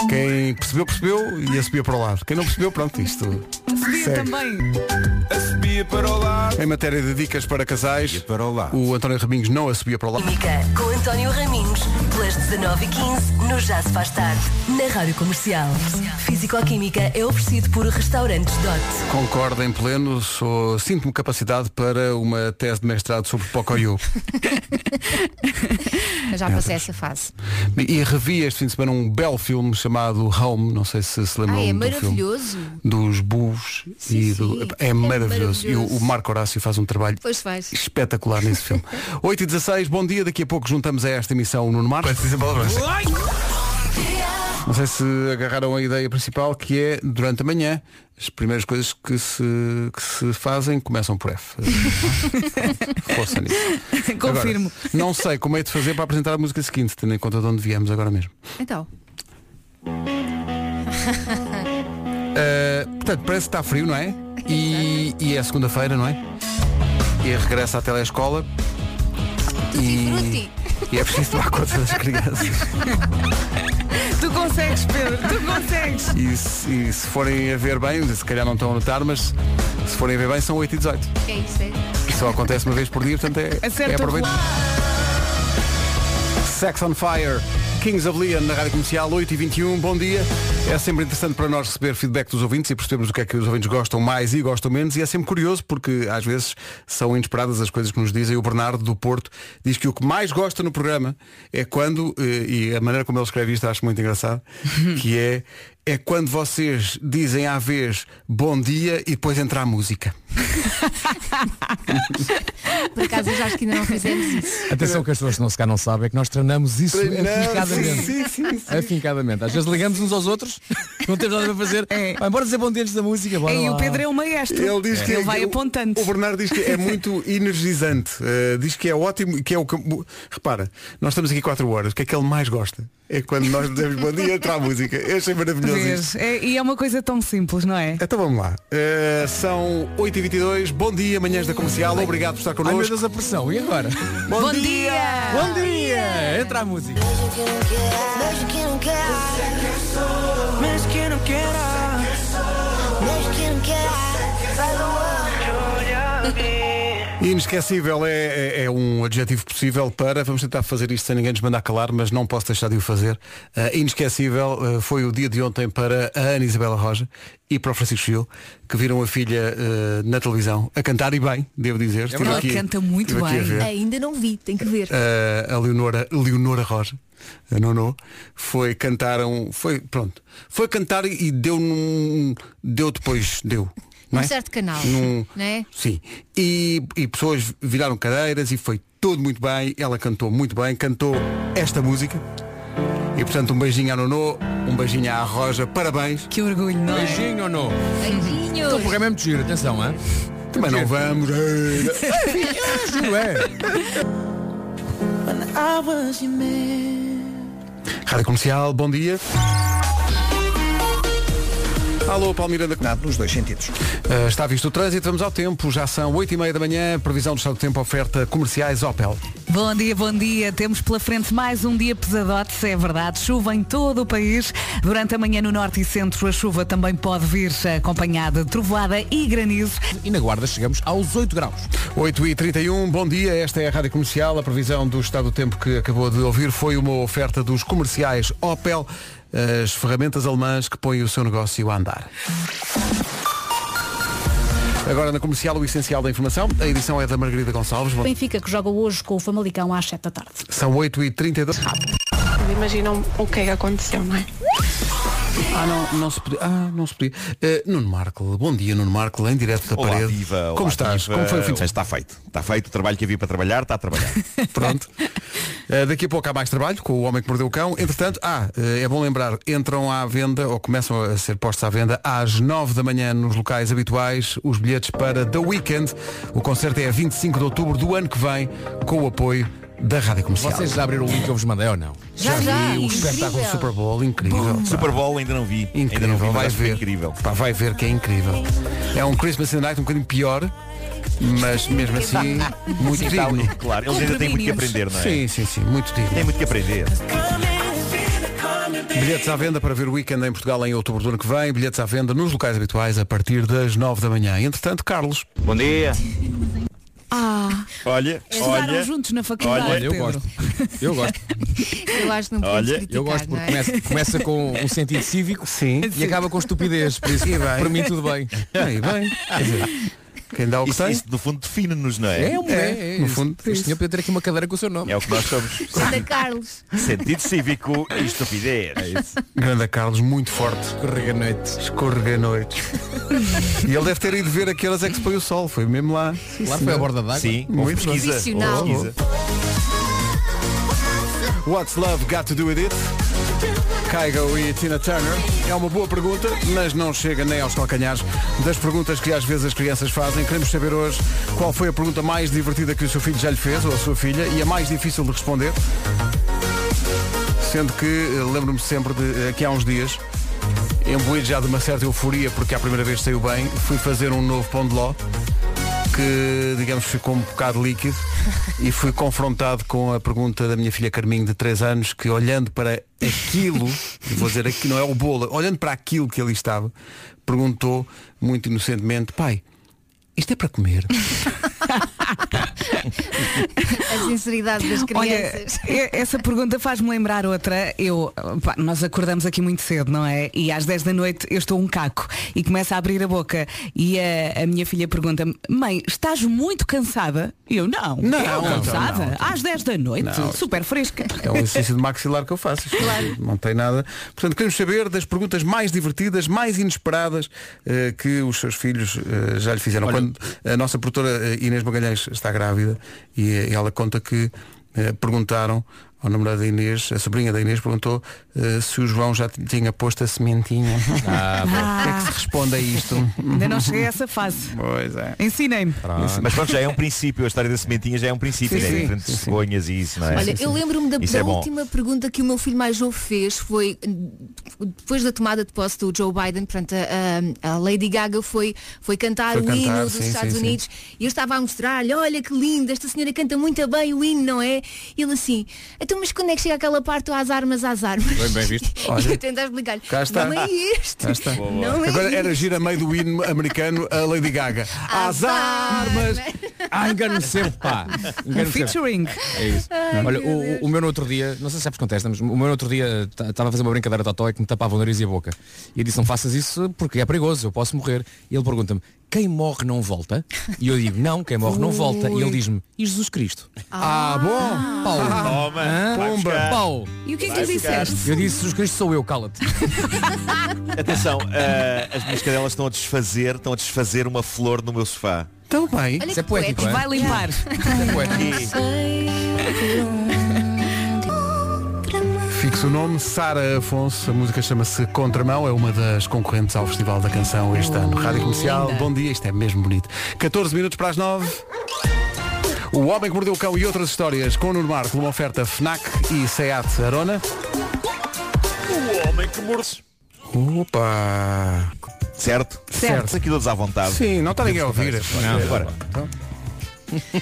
Quem percebeu, percebeu e a subir para o lado. Quem não percebeu, pronto, isto Segue. também. Subia para o lado. Em matéria de dicas para casais, Para o lado. o António Raminhos não a subia para o lado. Química com António Raminhos, pelas 19h15, no Já se faz tarde, na Rádio Comercial. Físico-Química é oferecido por Restaurantes Dot. Concordo em pleno, sou, sinto-me capacidade para uma tese de mestrado sobre Pocoyo. Eu já passei essa fase. E revi este fim de semana um belo filme chamado Home, não sei se se lembram Ai, é do filme. maravilhoso. Dos búhos e do. É, É maravilhoso. E o, maravilhoso. o Marco Horácio faz um trabalho Pois faz. espetacular nesse filme. 8 e 16 bom dia. Daqui a pouco juntamos a esta emissão o Nuno Marcos. Não sei se agarraram a ideia principal que é durante a manhã as primeiras coisas que se, que se fazem começam por F. Força nisso. Confirmo. Agora, não sei como é de fazer para apresentar a música seguinte, tendo em conta de onde viemos agora mesmo. Então. Uh, portanto, parece que está frio, não é? E, e é segunda-feira, não é? E regressa à telescola. E, frutti. E é preciso tomar conta das crianças. Tu consegues, Pedro, tu consegues. E se, e se forem a ver bem, se calhar não estão a notar, mas se forem a ver bem são 8 e 18. É isso, é. Só acontece uma vez por dia, portanto é, é Acerta o aproveitar. Sex on Fire, Kings of Leon na Rádio Comercial 8 e 21 bom dia. É sempre interessante para nós receber feedback dos ouvintes e percebermos o que é que os ouvintes gostam mais e gostam menos e é sempre curioso porque às vezes são inesperadas as coisas que nos dizem. O Bernardo do Porto diz que o que mais gosta no programa é quando, eh, e a maneira como ele escreve isto acho muito engraçado, que é é quando vocês dizem à vez bom dia e depois entra a música. Por acaso eu já acho que ainda não fizemos isso. Atenção que as pessoas que não se cá não sabem é que nós treinamos isso Treinamos, afincadamente. sim, sim, sim. Afincadamente. Às vezes ligamos uns aos outros, não temos nada para fazer. Vai, bora dizer bom dia antes da música. Bora E lá. o Pedro é o maestro. Ele diz que Ele vai o- apontando. O Bernardo diz que é muito energizante. Uh, diz que é ótimo, que é o que. Repara, nós estamos aqui 4 horas. O que é que ele mais gosta? É quando nós dizemos bom dia entra a música. Eu achei maravilhoso É- e é uma coisa tão simples, não é? Então vamos lá. Uh, são 8h22, bom dia, manhãs da comercial, obrigado por estar Ai meu connosco. Deus, a pressão. E agora? Bom, dia! Bom dia! Entra a música. Inesquecível é, é- é um adjetivo possível para, vamos tentar fazer isto sem ninguém nos mandar calar, mas não posso deixar de o fazer. Uh, inesquecível uh, foi o dia de ontem para a Ana Isabela Roja e para o Francisco Gil, que viram a filha uh, na televisão a cantar e bem, devo dizer. Estive Ela aqui- canta muito bem. Ainda não vi, tem que ver. Uh, a Leonora, Leonora Roja, a Nono, foi cantar um. Foi, pronto. Foi cantar e deu num. Deu depois, deu. Num é? certo canal. Num- Né? Sim. E, e pessoas viraram cadeiras e foi tudo muito bem. Ela cantou muito bem, cantou esta música. E portanto um beijinho à Nono, um beijinho à Roja, parabéns. Que orgulho, não é? Beijinho ou não? Beijinhos. Então, o programa é muito giro, atenção, hein? Também não vamos. Giro é. Rádio Comercial, bom dia. Alô, Paulo Miranda. Nada nos dois sentidos. Uh, está visto o trânsito, vamos ao tempo. Já são 8 e meia da manhã, previsão do estado do tempo, oferta comerciais Opel. Bom dia, bom dia. Temos pela frente mais um dia pesadote, se é verdade. Chuva em todo o país. Durante a manhã no norte e centro a chuva também pode vir acompanhada de trovoada e granizo. E na guarda chegamos aos 8 graus. 8 e 31 bom dia, esta é a Rádio Comercial. A previsão do estado do tempo que acabou de ouvir foi uma oferta dos comerciais Opel, as ferramentas alemãs que põem o seu negócio a andar. Agora na comercial o essencial da informação. A edição é da Margarida Gonçalves. Benfica que joga hoje com o Famalicão às 7 da tarde. São 8 e 32 Imaginam o que é que aconteceu, não é? Ah, não, não se podia. Ah, não se podia. Eh, Nuno Marco, bom dia, Nuno Marco, em direto da Olá, parede. olá, Como estás? viva. Como foi o fim de semana? Está feito. Está feito o trabalho que havia para trabalhar, está a trabalhar. Pronto. Uh, daqui a pouco há mais trabalho com o Homem que Mordeu o Cão. Entretanto, ah, uh, é bom lembrar, entram à venda, ou começam a ser postos à venda, às 9 da manhã nos locais habituais, os bilhetes para The Weekend. O concerto é a 25 de outubro do ano que vem, com o apoio da Rádio Comercial. Vocês já abriram o link que eu vos mandei ou não? Já, vi já. o espetáculo Super Bowl, incrível. pá. Super Bowl ainda não vi. ainda Incrível, não vi, vai ver. incrível. Pá, vai ver que é incrível. É um Christmas in the Night um bocadinho pior, mas mesmo assim, muito Sim, está digno. ali, claro, eles ainda têm muito que aprender, não é? Sim, sim, sim, muito digno. Tem muito que aprender. Bilhetes à venda para ver o weekend em Portugal em outubro do ano que vem. Bilhetes à venda nos locais habituais a partir das 9 da manhã. Entretanto, Carlos. Bom dia. Ah, Olha, estudaram olha. juntos na faculdade. olha, eu Pedro. gosto. Eu gosto. Eu acho que não Olha, criticar, Eu gosto porque é? começa, começa com um sentido cívico Sim. e acaba com estupidez. Por isso, para mim tudo bem. Bem, bem. Quem dá o que Isso, tem. isso no fundo define-nos, não é? É, um é, é, no isso. fundo, Este senhor podia ter aqui uma cadeira com o seu nome. É o que nós somos. Ana Carlos. Sentido cívico e estupidez. É isso. Grande Carlos, muito forte. Escorrega noite. Escorrega noites. e ele deve ter ido ver aquelas é que se põe o sol. Foi mesmo lá. Lá foi a borda d'água. Sim, Muito pesquisa. profissional. pesquisa. What's Love Got to Do With It? Kygo e Tina Turner. É uma boa pergunta, mas não chega nem aos calcanhares das perguntas que às vezes as crianças fazem. Queremos saber hoje qual foi a pergunta mais divertida que o seu filho já lhe fez, ou a sua filha, e a mais difícil de responder. Sendo que eh, lembro-me sempre de eh, que há uns dias, imbuído já de uma certa euforia, porque à primeira vez saiu bem, fui fazer um novo pão de ló que, digamos, ficou um bocado líquido e fui confrontado com a pergunta da minha filha Carminho de 3 anos que olhando para aquilo, vou dizer aqui não é o bolo, olhando para aquilo que ali estava, perguntou muito inocentemente, pai, isto é para comer? A sinceridade das Olha, crianças. e- essa pergunta faz-me lembrar outra. Eu, pá, nós acordamos aqui muito cedo, não é? E às 10 da noite eu estou um caco e começo a abrir a boca e a, a minha filha pergunta-me, mãe, estás muito cansada? E eu, não, Não, eu não, cansada? não, não. Às 10 da noite, Não. super fresca. É um exercício de maxilar que eu faço. Claro. Não tem nada. Portanto, queremos saber das perguntas mais divertidas, mais inesperadas eh, que os seus filhos eh, já lhe fizeram. Olha- Quando a nossa produtora eh, Inês Magalhães está grávida e, ela conta que eh, perguntaram ao namorado da Inês, a sobrinha da Inês perguntou eh, se o João já tinha posto a sementinha. Ah, O que é que se responde a isto? Ainda não cheguei a essa fase. Pois é. Ensinei-me. Mas pronto, já é um princípio, a história da sementinha já é um princípio, Sim, né? sim. Sim. cegonhas e isso, não é? Olha, eu lembro-me da, da é última pergunta que o meu filho mais novo fez foi depois da tomada de posse do Joe Biden, portanto, a, a Lady Gaga foi, foi cantar Foi o cantar, hino dos sim, Estados sim, sim. Unidos e eu estava a mostrar-lhe, olha que lindo, esta senhora canta muito bem o hino, não é? E ele assim, então mas quando é que chega aquela parte às armas, às armas? Bem, bem visto. Olha. eu tentar explicar-lhe, Cá está. não é isto. Já está. Não é Agora isto. era gira meio do hino americano a Lady Gaga. Às armas! Ah, engano sempre, pá. Engano. Featuring. É isso. Olha, o, o meu no outro dia, não sei se sabes contesta, mas o meu no outro dia estava a fazer uma brincadeira de totó e que me tapava o nariz e a boca. E eu disse, não faças isso porque é perigoso, eu posso morrer. E ele pergunta-me, quem morre não volta? E eu digo, não, quem morre não volta. E ele diz-me, e Jesus Cristo? Ah, bom! Pau. Toma, Hã? vai Pumba. buscar. Pau. E o que é que tu disseste? Eu disse, Jesus Cristo sou eu, cala-te. Atenção, ah, as minhas cadelas estão a desfazer, estão a desfazer uma flor no meu sofá. Então bem. Olha Isso é que poético, é? Vai limpar. Isso é poético. Fixa o nome, Sara Afonso. A música chama-se Contramão. É uma das concorrentes ao Festival da Canção este ano. Rádio Comercial, linda. bom dia. Isto é mesmo bonito. 14 minutos para as 9. O Homem que Mordeu o Cão e outras histórias com o Nuno Marco, uma oferta FNAC e SEAT Arona. O homem que morse. Opa! Certo? Certo. Aqui todos à vontade. Sim, não está ninguém a ouvir. Não,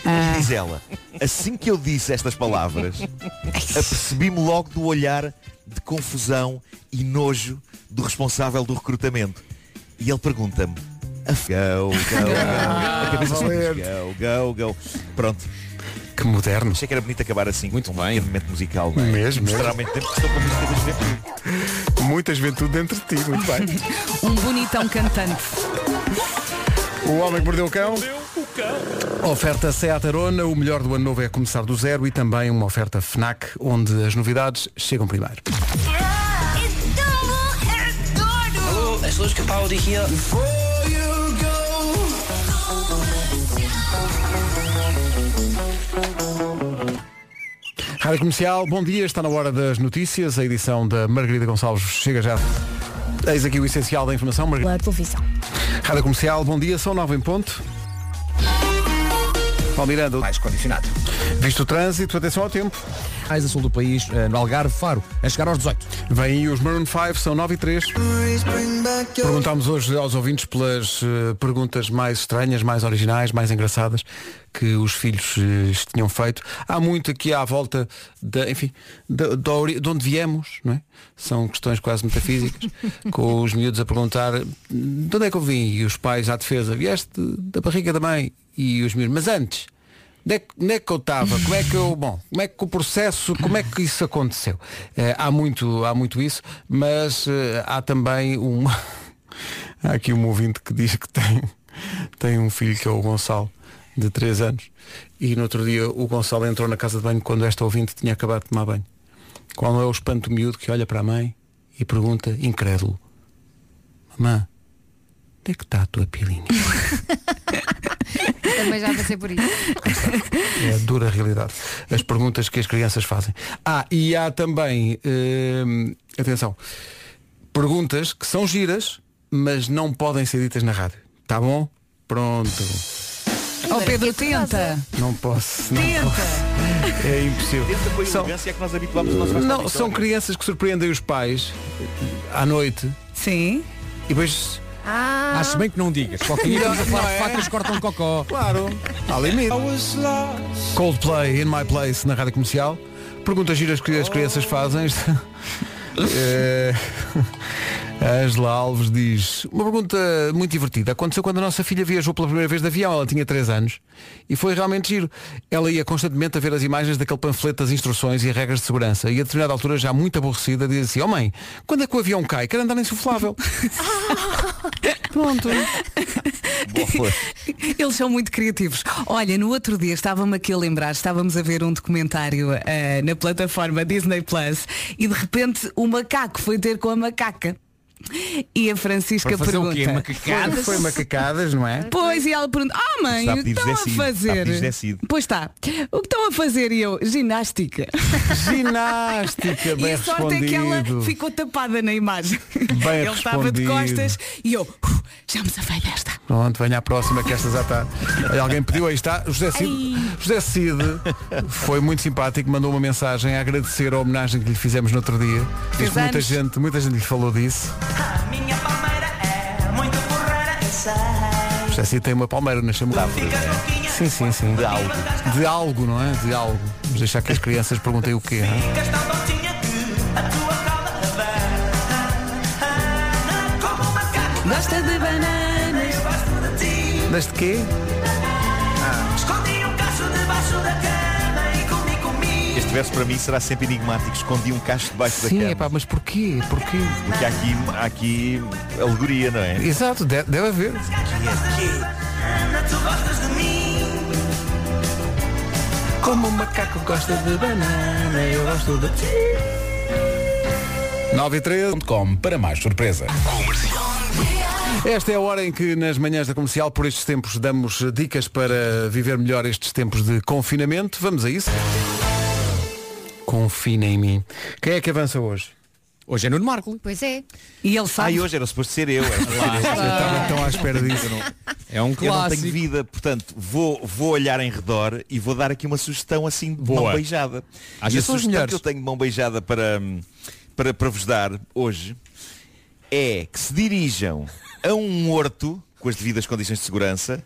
bora. Diz ela, assim que eu disse estas palavras, apercebi-me logo do olhar de confusão e nojo do responsável do recrutamento. E ele pergunta-me, "A f- go, go, go. Go, go, go. Pronto. Que moderno. Achei que era bonito acabar assim. Muito com um bem. pequeno momento musical, não é? Mesmo, Mostrar mesmo. tempo que estou com a música da juventude. Muita juventude dentro de ti. Muito bem. Um bonitão cantante. O Homem que Mordeu o Cão. Oferta Seat Arona, o melhor do ano novo é começar do zero e também uma oferta FNAC, onde as novidades chegam primeiro. Luske Paudi hier. Rádio Comercial, bom dia, está na hora das notícias, a edição da Margarida Gonçalves chega já. Eis aqui o essencial da informação. Margarida. Pela televisão. Rádio Comercial, bom dia, são nove em ponto. Paulo Miranda, Mais condicionado. visto o trânsito, atenção ao tempo. Mais a sul do país, eh, no Algarve, Faro, a chegar aos 18. Vêm os Maroon 5, são 9 e 3. Perguntámos hoje aos ouvintes pelas eh, perguntas mais estranhas, mais originais, mais engraçadas que os filhos eh, tinham feito. Há muito aqui à volta da, enfim, da, da ori- de onde viemos, não é? São questões quase metafísicas, com os miúdos a perguntar de onde é que eu vim? E os pais à defesa, vieste da barriga da mãe e os mas antes, Onde é, que, onde é que eu estava? Como é que eu. Bom, como é que o processo, como é que isso aconteceu? Eh, há, muito, há muito isso, mas eh, há também um. há aqui um ouvinte que diz que tem, tem um filho que é o Gonçalo, de 3 anos, e no outro dia o Gonçalo entrou na casa de banho quando esta ouvinte tinha acabado de tomar banho. Qual é o espanto miúdo que olha para a mãe e pergunta, incrédulo, Mamã, onde é que está a tua pilinha? Também já passei por isso. É a dura realidade. As perguntas que as crianças fazem. Ah, e há também, hum, atenção, perguntas que são giras, mas não podem ser ditas na rádio. Tá bom? Pronto. Ó Pedro, tenta. Não posso. Não Tenta. posso. É impossível. São, é que nós habituamos o nosso não, são crianças que surpreendem os pais à noite Sim. e depois. Ah, Acho bem que não digas. Qualquer dia estamos a falar de é? facas cortam cocó. Claro, há limite. Coldplay in my place na rádio comercial. Perguntas giras que as crianças fazem. A Angela Alves diz, uma pergunta muito divertida. Aconteceu quando a nossa filha viajou pela primeira vez de avião, ela tinha 3 anos, e foi realmente giro. Ela ia constantemente a ver as imagens daquele panfleto das instruções e regras de segurança, e a determinada altura, já muito aborrecida, diz assim, oh mãe, quando é que o avião cai? Quero andar insuflável. Pronto. Eles são muito criativos. Olha, no outro dia estava-me aqui a lembrar, estávamos a ver um documentário eh, na plataforma Disney Plus e de repente o macaco foi ter com a macaca. E a Francisca Para fazer o pergunta. quê? Macacadas? Foi- foi macacadas, não é? Pois, e ela pergunta, ah mãe, a pedir estão a fazer. Pois está. O que estão a fazer? E eu, ginástica. Ginástica, bem e a sorte é que ela respondido. ficou tapada na imagem. Bem Ele estava de respondido. costas e eu, "Uf, já me safei desta. Pronto, venha à próxima que esta já está. Alguém pediu, aí está. José Cid, José Cid foi muito simpático, mandou uma mensagem a agradecer a homenagem que lhe fizemos no outro dia. Que muita gente, muita gente lhe falou disso. Minha palmeira é muito Cid tem uma palmeira na chamada. Sim, sim, sim. De algo. De algo, não é? De algo. Vamos deixar que as crianças perguntem o quê. não é? Ficas tão tontinha verso para mim será sempre enigmático. Escondi um cacho debaixo da Sim, cama. é pá, mas porquê? Porquê? Porque há aqui, há aqui alegoria, não é? Exato, deve, deve haver. Ana, tu gostas de mim. Como o macaco gosta de banana, eu gosto de ti. 9 e 13. Com para mais surpresa. Esta é a hora em que nas manhãs da comercial, por estes tempos, damos dicas para viver melhor estes tempos de confinamento. Vamos a isso? Confina em mim. Quem é que avança hoje? Hoje é Nuno Marco. Pois é. E ele Ah, sabe. e hoje era suposto ser eu. Era suposto ser eu. Estava tão à espera disso. É um Eu não clássico. tenho vida, portanto, vou, vou olhar em redor e vou dar aqui uma sugestão assim de Boa. mão beijada. Às e a sugestão melhores. que eu tenho de mão beijada para, para, para vos dar hoje é que se dirijam a um horto com as devidas condições de segurança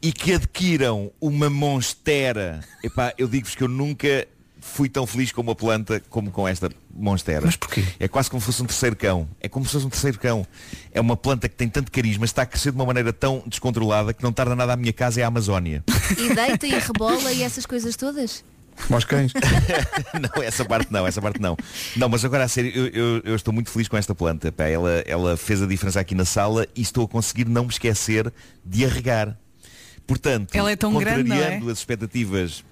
e que adquiram uma monstera. Epá, eu digo-vos que eu nunca fui tão feliz com uma planta como com esta monstera. Mas porquê? É quase como se fosse um terceiro cão. É como se fosse um terceiro cão. É uma planta que tem tanto carisma, está a crescer de uma maneira tão descontrolada que não tarda nada à minha casa é a Amazónia. E deita e rebola e essas coisas todas. Como aos cães. não, essa parte não, essa parte não. Não, mas agora a sério, eu, eu- eu estou muito feliz com esta planta. Pá, ela, ela fez a diferença aqui na sala e estou a conseguir não me esquecer de a regar. Portanto, Ela é tão grande, não é? contrariando as expectativas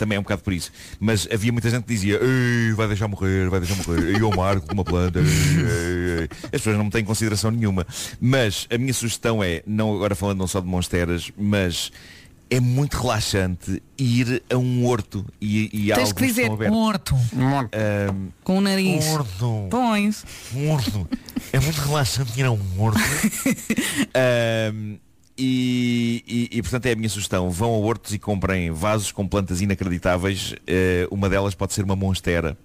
também é um bocado por isso. Mas havia muita gente que dizia Ei, vai deixar morrer, vai deixar morrer. E eu marco com uma planta. ei, ei, ei." As pessoas não me têm consideração nenhuma. Mas a minha sugestão é, não agora falando não só de monsteras, mas é muito relaxante ir a um horto e, e Tens que dizer abertos. horto. Ahm, Com o nariz. Horto. Pões. Um horto. É muito relaxante ir a um horto. Ahm, e, e- e, portanto é a minha sugestão. Vão a hortos e comprem vasos com plantas inacreditáveis. Eh, uma delas pode ser uma monstera.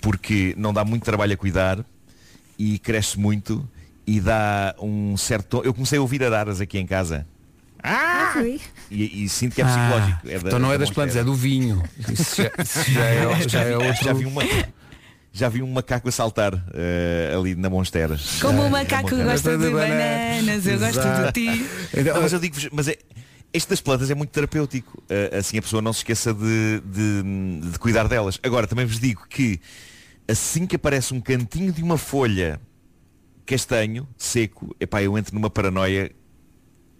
Porque não dá muito trabalho a cuidar e cresce muito e dá um certo. tom- Eu comecei a ouvir araras aqui em casa. Ah, foi. E, e sinto que é Ah, psicológico. É da- então não é da das plantas, monstera. é do vinho. Isso já, isso já é, já é outro. Já vi uma, já vi um macaco a saltar eh, ali na monstera. Como o Eh, macaco é gosta de bananas, eu gosto de ti. Não, mas eu digo mas é, este das plantas é muito terapêutico. Eh, assim a pessoa não se esqueça de, de, de cuidar delas. Agora, também vos digo que assim que aparece um cantinho de uma folha castanho, seco, epá, eu entro numa paranoia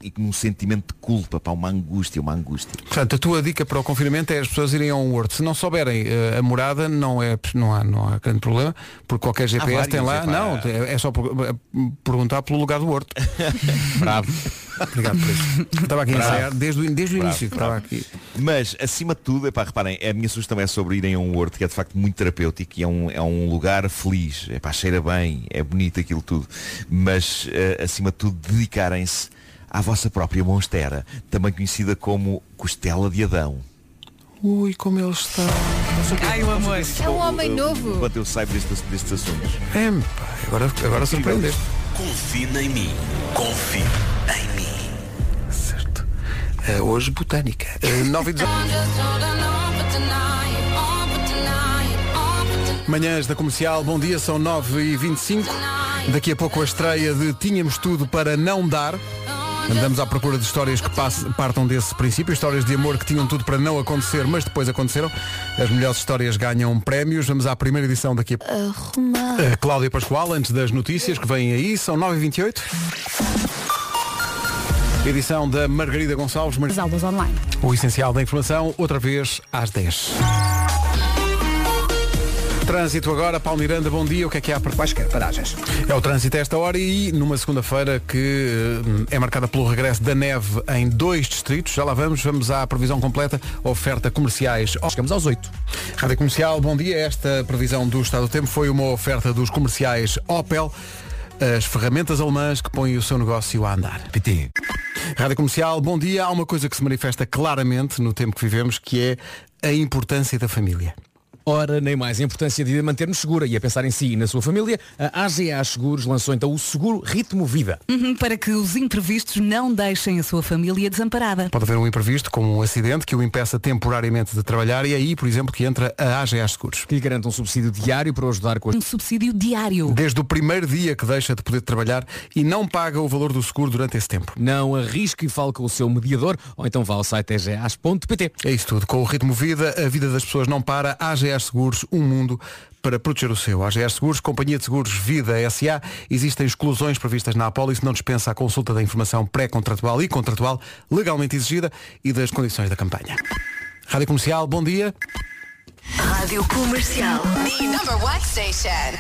e com um sentimento de culpa, pá, uma angústia, uma angústia. Portanto, a tua dica para o confinamento é as pessoas irem a um horto. Se não souberem eh, a morada, não, é, não, há, não há grande problema, porque qualquer GPS tem lá. epá. Não, é, é só per- é perguntar pelo lugar do horto. Bravo. Obrigado por isso. Estava aqui a ensaiar desde, o- desde o início. que bravo. Estava aqui. Mas, acima de tudo, epá, reparem, a minha sugestão é sobre irem a um horto que é de facto muito terapêutico e é um, é um lugar feliz. Epá, cheira bem, é bonito aquilo tudo. Mas, eh, acima de tudo, dedicarem-se à vossa própria monstera, também conhecida como costela de Adão. Ui, como ele está. Ai, o amor. É um homem novo. Enquanto eu saiba destes, destes assuntos. É, pá, agora, agora surpreendeste. Confina em mim. Confia em mim. Certo. Eh, hoje, botânica. Uh, 9 e 18. Manhãs da Comercial, bom dia, são 9h25. Daqui a pouco a estreia de Tínhamos Tudo para Não Dar. Andamos à procura de histórias que partam desse princípio, histórias de amor que tinham tudo para não acontecer, mas depois aconteceram. As melhores histórias ganham prémios. Vamos à primeira edição daqui a a Cláudia Pascoal, antes das notícias que vêm aí, são 9h28. Edição da Margarida Gonçalves. Mar- As aulas online. O essencial da informação, outra vez às 10. Trânsito agora, Paulo Miranda, bom dia. O que é que há para Quaisquer paragens. É o trânsito a esta hora e numa segunda-feira que eh, é marcada pelo regresso da neve em dois distritos. Já lá vamos, vamos à previsão completa, oferta comerciais. Chegamos aos 8. Rádio Comercial, bom dia. Esta previsão do estado do tempo foi uma oferta dos comerciais Opel, as ferramentas alemãs que põem o seu negócio a andar. PT. Rádio Comercial, bom dia. Há uma coisa que se manifesta claramente no tempo que vivemos, que é a importância da família. Ora, nem mais. A importância de manter-nos segura e a pensar em si e na sua família, a AGA Seguros lançou então o seguro Ritmo Vida. Uhum, para que os imprevistos não deixem a sua família desamparada. Pode haver um imprevisto, como um acidente, que o impeça temporariamente de trabalhar e é aí, por exemplo, que entra a AGA Seguros. Que lhe garante um subsídio diário para o ajudar com as... Um subsídio diário. Desde o primeiro dia que deixa de poder trabalhar e não paga o valor do seguro durante esse tempo. Não arrisque e fale com o seu mediador ou então vá ao site agas.pt. É isso tudo. Com o ritmo vida, a vida das pessoas não para. AGS Seguros, um mundo para proteger o seu. AGS Seguros, Companhia de Seguros Vida SA. Existem exclusões previstas na apólice, não dispensa a consulta da informação pré-contratual e contratual legalmente exigida e das condições da campanha. Rádio Comercial, bom dia. Rádio Comercial. The number one station.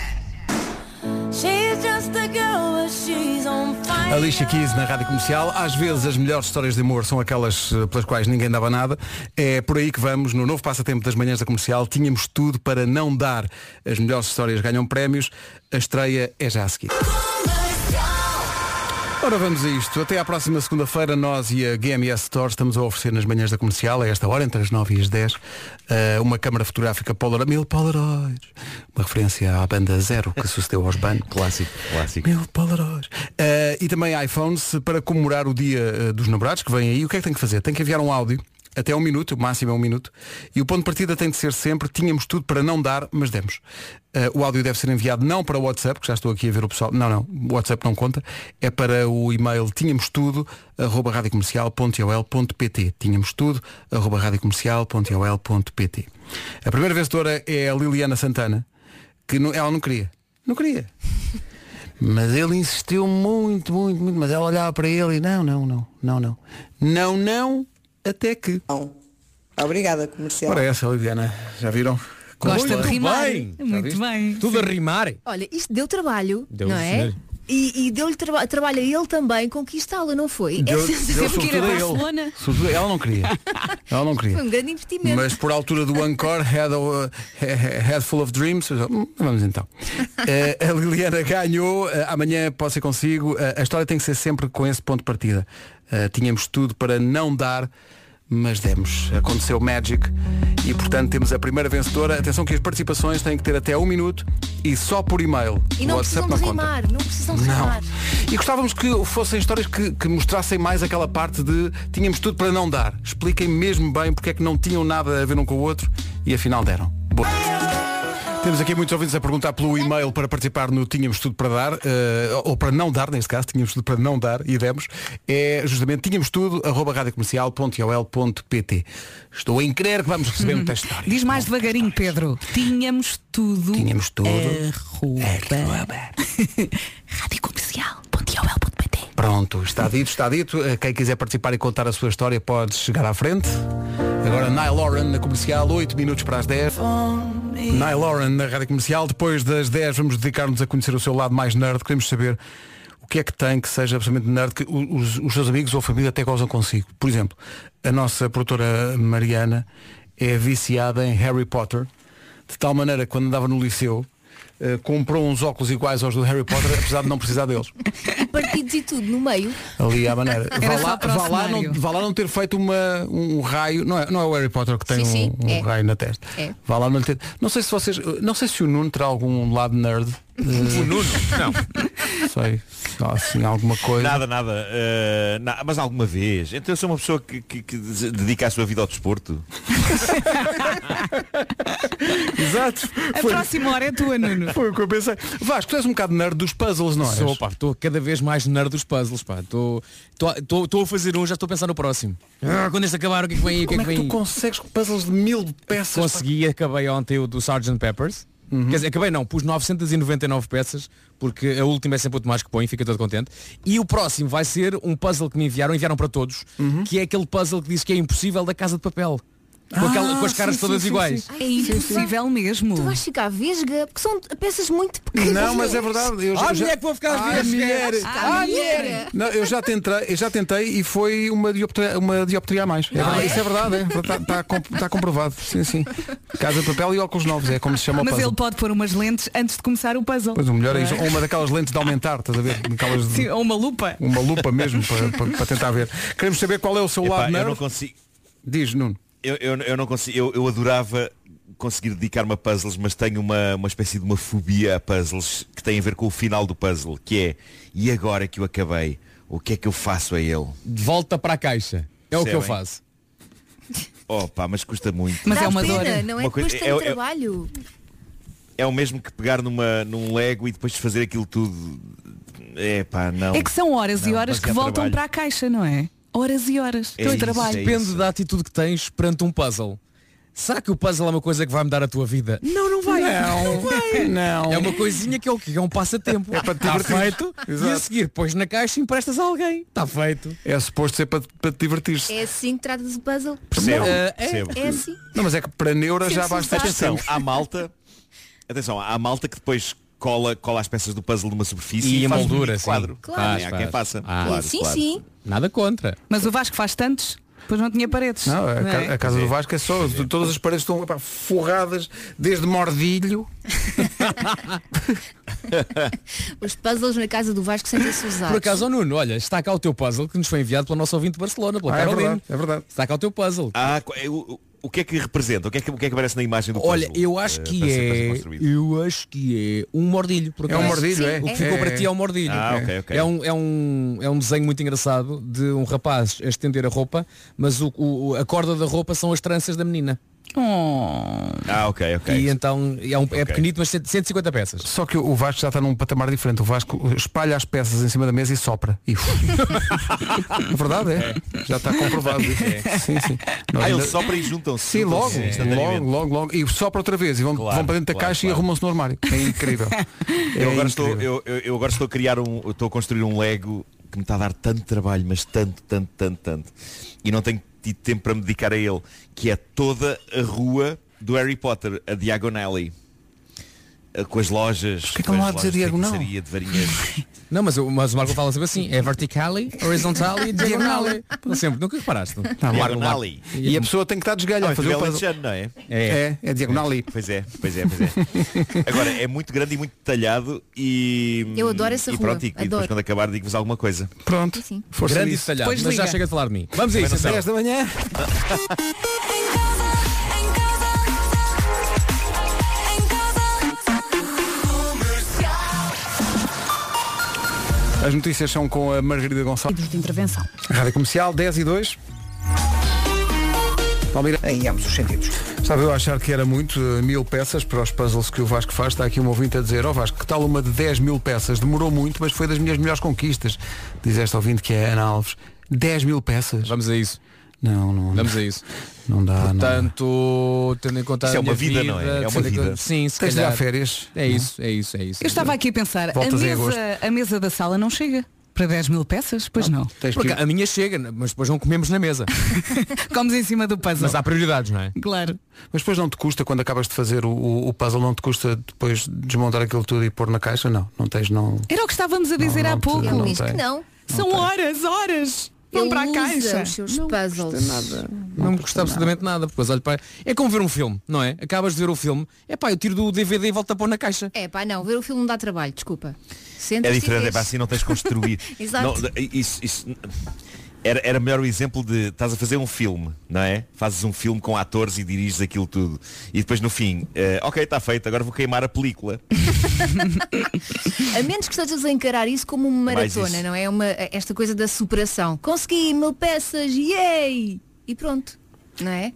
She's just a girl, but she's on fire. Alicia Keys na Rádio Comercial. Às vezes as melhores histórias de amor são aquelas eh, pelas quais ninguém dava nada. É por aí que vamos, no novo passatempo das manhãs da comercial. Tínhamos tudo para não dar. As melhores histórias ganham prémios. A estreia é já a seguir. Ora vamos a isto. Até à próxima segunda-feira nós e a GMS Store estamos a oferecer nas manhãs da comercial, a esta hora, entre as 9 e as 10, eh, uma câmara fotográfica Polaroid, mil Polaroids. Uma referência à banda Zero que sucedeu aos ban. Clássico, clássico. Mil Polaroids. Eh, e também iPhones para comemorar o dia eh, dos namorados que vem aí. O que é que tem que fazer? Tem que enviar um áudio. Até um minuto, o máximo é um minuto. E o ponto de partida tem de ser sempre, tínhamos tudo para não dar, mas demos. Eh, o áudio deve ser enviado não para o WhatsApp, que já estou aqui a ver o pessoal. Não, não, o WhatsApp não conta. É para o e-mail tínhamos tudo, arroba radiocomercial.ol.pt. Tínhamos tudo, arroba radiocomercial.ol.pt. A primeira vencedora é a Liliana Santana, que não- ela não queria. Não queria. Mas ele insistiu muito, muito, muito. Mas ela olhava para ele e não, não, não, não, não. Não, não, até que. Obrigada, comercial. Ora essa, Liliana, já viram? Gosta Muito de rimar. bem. Muito bem. Tudo a rimar. Olha, isto deu trabalho, Deu, não é? E, e deu-lhe traba- trabalho a ele também conquistá-la, não foi? Deu- é deu sensacional. sobretudo a ele. Ela não queria. Ela não queria. Foi um grande investimento. Mas por altura do Encore, Head, head Full of Dreams, hum, vamos então. Eh, a Liliana ganhou, eh, amanhã pode ser consigo. Eh, a história tem que ser sempre com esse ponto de partida. Eh, tínhamos tudo para não dar, mas demos. Aconteceu Magic e portanto temos a primeira vencedora. Atenção que as participações têm que ter até um minuto e só por e-mail. E não WhatsApp precisam de não rimar, não precisam de Não. rimar. E gostávamos que fossem histórias que, que mostrassem mais aquela parte de tínhamos tudo para não dar. Expliquem mesmo bem porque é que não tinham nada a ver um com o outro e afinal deram. Temos aqui muitos ouvintes a perguntar pelo e-mail para participar no Tínhamos Tudo para Dar, eh, ou para não dar, neste caso, Tínhamos Tudo para não dar, e demos, é justamente tínhamos tudo, arroba radiocomercial.ol.pt. Estou em crer que vamos receber muita história. Diz mais devagarinho, Pedro. Tínhamos tudo. Tínhamos tudo. Arroba. Radiocomercial.ol.pt Pronto, está dito, está dito. Eh, Quem quiser participar e contar a sua história pode chegar à frente. Agora Nile Lauren na comercial, 8 minutos para as 10. Nile Lauren na rádio comercial. Depois das 10 vamos dedicar-nos a conhecer o seu lado mais nerd. Queremos saber o que é que tem que seja absolutamente nerd que os, os seus amigos ou família até gozam consigo. Por exemplo, a nossa produtora Mariana é viciada em Harry Potter, de tal maneira que quando andava no liceu eh, comprou uns óculos iguais aos do Harry Potter, apesar de não precisar deles. Partidos e tudo no meio. Ali à maneira. Vá lá, vá, lá não, vá lá não ter feito uma, um raio. Não é, não é o Harry Potter que tem Sim, um, sim, um é. raio na testa. É. Vá lá não ter. Não sei se vocês. Não sei se o Nuno terá algum lado nerd. O Nuno? Não. sei. Só assim alguma coisa. Nada, nada. eh, na- mas alguma vez. Então eu sou uma pessoa que, que- que dedica a sua vida ao desporto. Exato. A próxima hora é tua, Nuno. Foi o que eu pensei. Vasco, tu és um bocado nerd dos puzzles, não é? Sou, pá, estou cada vez mais nerd dos puzzles, pá. Estou estou a fazer um, já estou a pensar no próximo. Ah, quando este acabar, o que é que vem aí? O que é Como que é que vem tu consegues puzzles de mil peças? pá? Consegui, acabei ontem o do Sgt. Peppers. Quer dizer, acabei não, pus 999 peças, porque a última é sempre o Tomás que põe, fica todo contente. E o próximo vai ser um puzzle que me enviaram, enviaram para todos, que é aquele puzzle que diz que é impossível da casa de papel. Com, aquela- com as caras sim, todas sim, iguais. sim. É impossível mesmo. Tu vais ficar vesga, porque são peças muito pequenas. Não, mas é verdade. Eu Ah, já, mulher que vou ficar Ah, vesga. mulher. Ah, mulher. Não, eu já tentei, eu já tentei e foi uma dioptria, uma dioptria a mais. É verdade, Isso é verdade, está é. Tá tá comprovado. Sim, sim. Casa de papel e óculos novos, é como se chama o Mas puzzle. ele pode pôr umas lentes antes de começar o puzzle. Pois o melhor é Não isso. Ou uma daquelas lentes de aumentar, estás a ver? Daquelas de- Sim, ou uma lupa. uma lupa mesmo para, para- para tentar ver. Queremos saber qual é o seu Epá, lado eu nerd. não consigo. Diz, Nuno. Eu, eu, eu não consigo. Eu, eu adorava conseguir dedicar-me a puzzles, mas tenho uma, uma espécie de uma fobia a puzzles que tem a ver com o final do puzzle, que é e agora que eu acabei, o que é que eu faço a ele? De volta para a caixa. É o que eu Percebem? faço. Opa, mas custa muito. Mas Dá é uma pena, dor. não é? Uma coisa- Depois tem é- é- trabalho. É o mesmo que pegar numa, num Lego e depois fazer aquilo tudo. É pá, não. É que são horas e Não, horas que demasiado voltam trabalho. para a caixa, não é? Horas e horas. É Teu isso, trabalho. é Depende da atitude que tens perante um puzzle. Será que o puzzle é uma coisa que vai mudar a tua vida? Não, não vai. Não, não. É uma coisinha que é o que? É um passatempo. É para te Está divertir. feito. E a Exato. seguir, pões na caixa e emprestas a alguém. Está feito. É suposto ser para, para te divertir-se. É assim que tratas o puzzle. Percebo, é- percebo. É assim. Não, mas é que para neura Sempre já basta se Atenção, há malta. Atenção, há malta que depois cola, cola as peças do puzzle numa superfície E e, a faz um moldura, sim. quadro. Claro. Há Faz, quem faz. faça. Ah. Claro, sim, claro. sim. Nada contra. Mas o Vasco faz tantos, depois não tinha paredes. Não, a, não é? a casa do Vasco é só, todas as paredes estão epá, forradas desde mordilho. Os puzzles na casa do Vasco sentem-se usados. Por acaso, ó Nuno, olha, está cá o teu puzzle que nos foi enviado pelo nosso ouvinte de Barcelona, pela Ah, é Carolina. verdade, é verdade. Está cá o teu puzzle. Ah, é, o, que é que representa? O que é que, o que é que aparece na imagem do puzzle? Olha, eu acho Eh, que é. Eu acho que é um mordilho. É um mordilho, é? O que é. ficou É. para ti é um mordilho. Ah, ok, ok. É, um, é, um, é um desenho muito engraçado de um rapaz a estender a roupa, mas o, o- a corda da roupa são as tranças da menina. Oh. Ah, ok, ok. E então é, um, é Ok. pequenito, mas 150 peças. Só que o Vasco já está num patamar diferente. O Vasco espalha as peças em cima da mesa e sopra. E... verdade é. Já está comprovado. Sim, sim. Nós Ah, ainda- eles sopram e juntam-se. Sim, logo, instantaneamente. logo, logo, logo. E sopra outra vez e vão, Claro, vão para dentro da claro, caixa e claro. arrumam-se no armário. É incrível. Eu É agora, estou, incrível. eu, eu- eu agora estou a criar um. Estou a construir um Lego que me está a dar tanto trabalho, mas tanto, tanto, tanto, tanto. E não tenho tido tempo para me dedicar a ele, que é toda a rua do Harry Potter, a Diagonally. Eh, Com as lojas. Que não há dizer lojas de diagonal? de varinhas. Não, mas, o- mas o Marco fala sempre assim, é verticali, horizontal e diagonali. Sempre, nunca reparaste. Tá, Marco, Marco. Diagonally. E a pessoa tem que estar desgalhada Ah, a fazer o mas puzzle. Não é? É, é diagonal ali. Pois é, pois é, pois é. Agora, é muito grande e muito detalhado e. Eu adoro essa e rua, pronto, e, e depois adoro. quando acabar digo-vos alguma coisa. Pronto. Sim. Força Grande e detalhado, Depois mas já chega de falar de mim. Vamos a isso, então. 10 da manhã. As notícias são com a Margarida Gonçalves. de intervenção. Rádio Comercial 10 e 2. Palmeira. Em ambos os sentidos. Estava eu a achar que era muito, eh, mil peças para os puzzles que o Vasco faz. Está aqui um ouvinte a dizer, ó Vasco, que tal uma de 10 mil peças? Demorou muito, mas foi das minhas melhores conquistas. Diz esta ouvinte que é a Ana Alves. 10 mil peças? Vamos a isso. Não, não. Vamos a isso. Não dá, não dá. Portanto, tendo em conta Isso a é uma minha vida, não é? É uma vida. conta- Sim, se Tens de dar calhar. férias. É isso, é isso, é isso. Eu estava aqui a pensar, a mesa, a mesa da sala não chega para 10 mil peças? Pois não. Tens Porque que... a minha chega, mas depois não comemos na mesa. Comes em cima do puzzle. Mas há prioridades, não é? Claro. Mas depois não te custa, quando acabas de fazer o, o- puzzle, não te custa depois desmontar aquilo tudo e pôr na caixa? Não, não tens, não. Era o que estávamos a dizer Não, há não te- pouco. não Ele diz tem. que não. São horas, horas. Vão para a caixa. os seus puzzles. Não, me custa absolutamente nada. Depois olho para. É como ver um filme, não é? Acabas de ver o filme, é pá, eu tiro do DVD e volto a pôr na caixa. É pá, não, ver o filme não dá trabalho, desculpa. É diferente, é para assim não tens de construir. Exato. Não, isso, isso, Era, era melhor o exemplo de estás a fazer um filme, não é? Fazes um filme com atores e diriges aquilo tudo. E depois no fim, eh, ok, está feito, agora vou queimar a película. A menos que estejas a encarar isso como uma Mais maratona, isso. não é? Uma, esta coisa da superação. Consegui mil peças, yay! E pronto. Não é?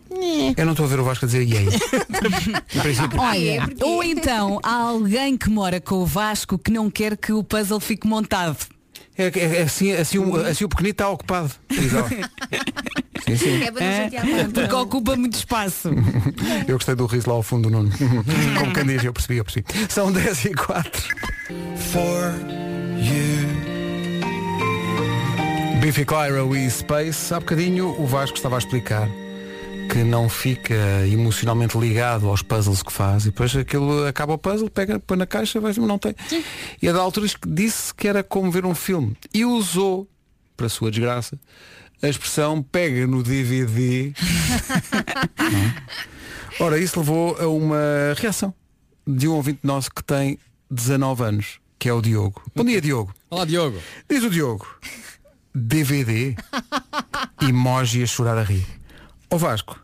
Eu não estou a ver o Vasco a dizer yay. Em princípio. Olha, ou então há alguém que mora com o Vasco que não quer que o puzzle fique montado. É, é- é assim, assim, o, assim o pequenito está ocupado. Sim, sim. É para não chatear muito, Porque ocupa muito espaço. Eu gostei do riso lá ao fundo do Nuno. Como quem diz, eu percebi, eu percebi. São 10 e 4. For you. Biffy Clyro e Space. Há bocadinho o Vasco estava a explicar que não fica emocionalmente ligado aos puzzles que faz e depois aquilo acaba o puzzle, pega, põe na caixa, vai não tem. E a da altura disse que era como ver um filme e usou, para sua desgraça, a expressão pega no DVD Ora, isso levou a uma reação de um ouvinte nosso que tem 19 anos, que é o Diogo. Bom dia, Diogo. Olá, Diogo. Diz o Diogo. DVD, emoji a chorar a rir. Ó Vasco,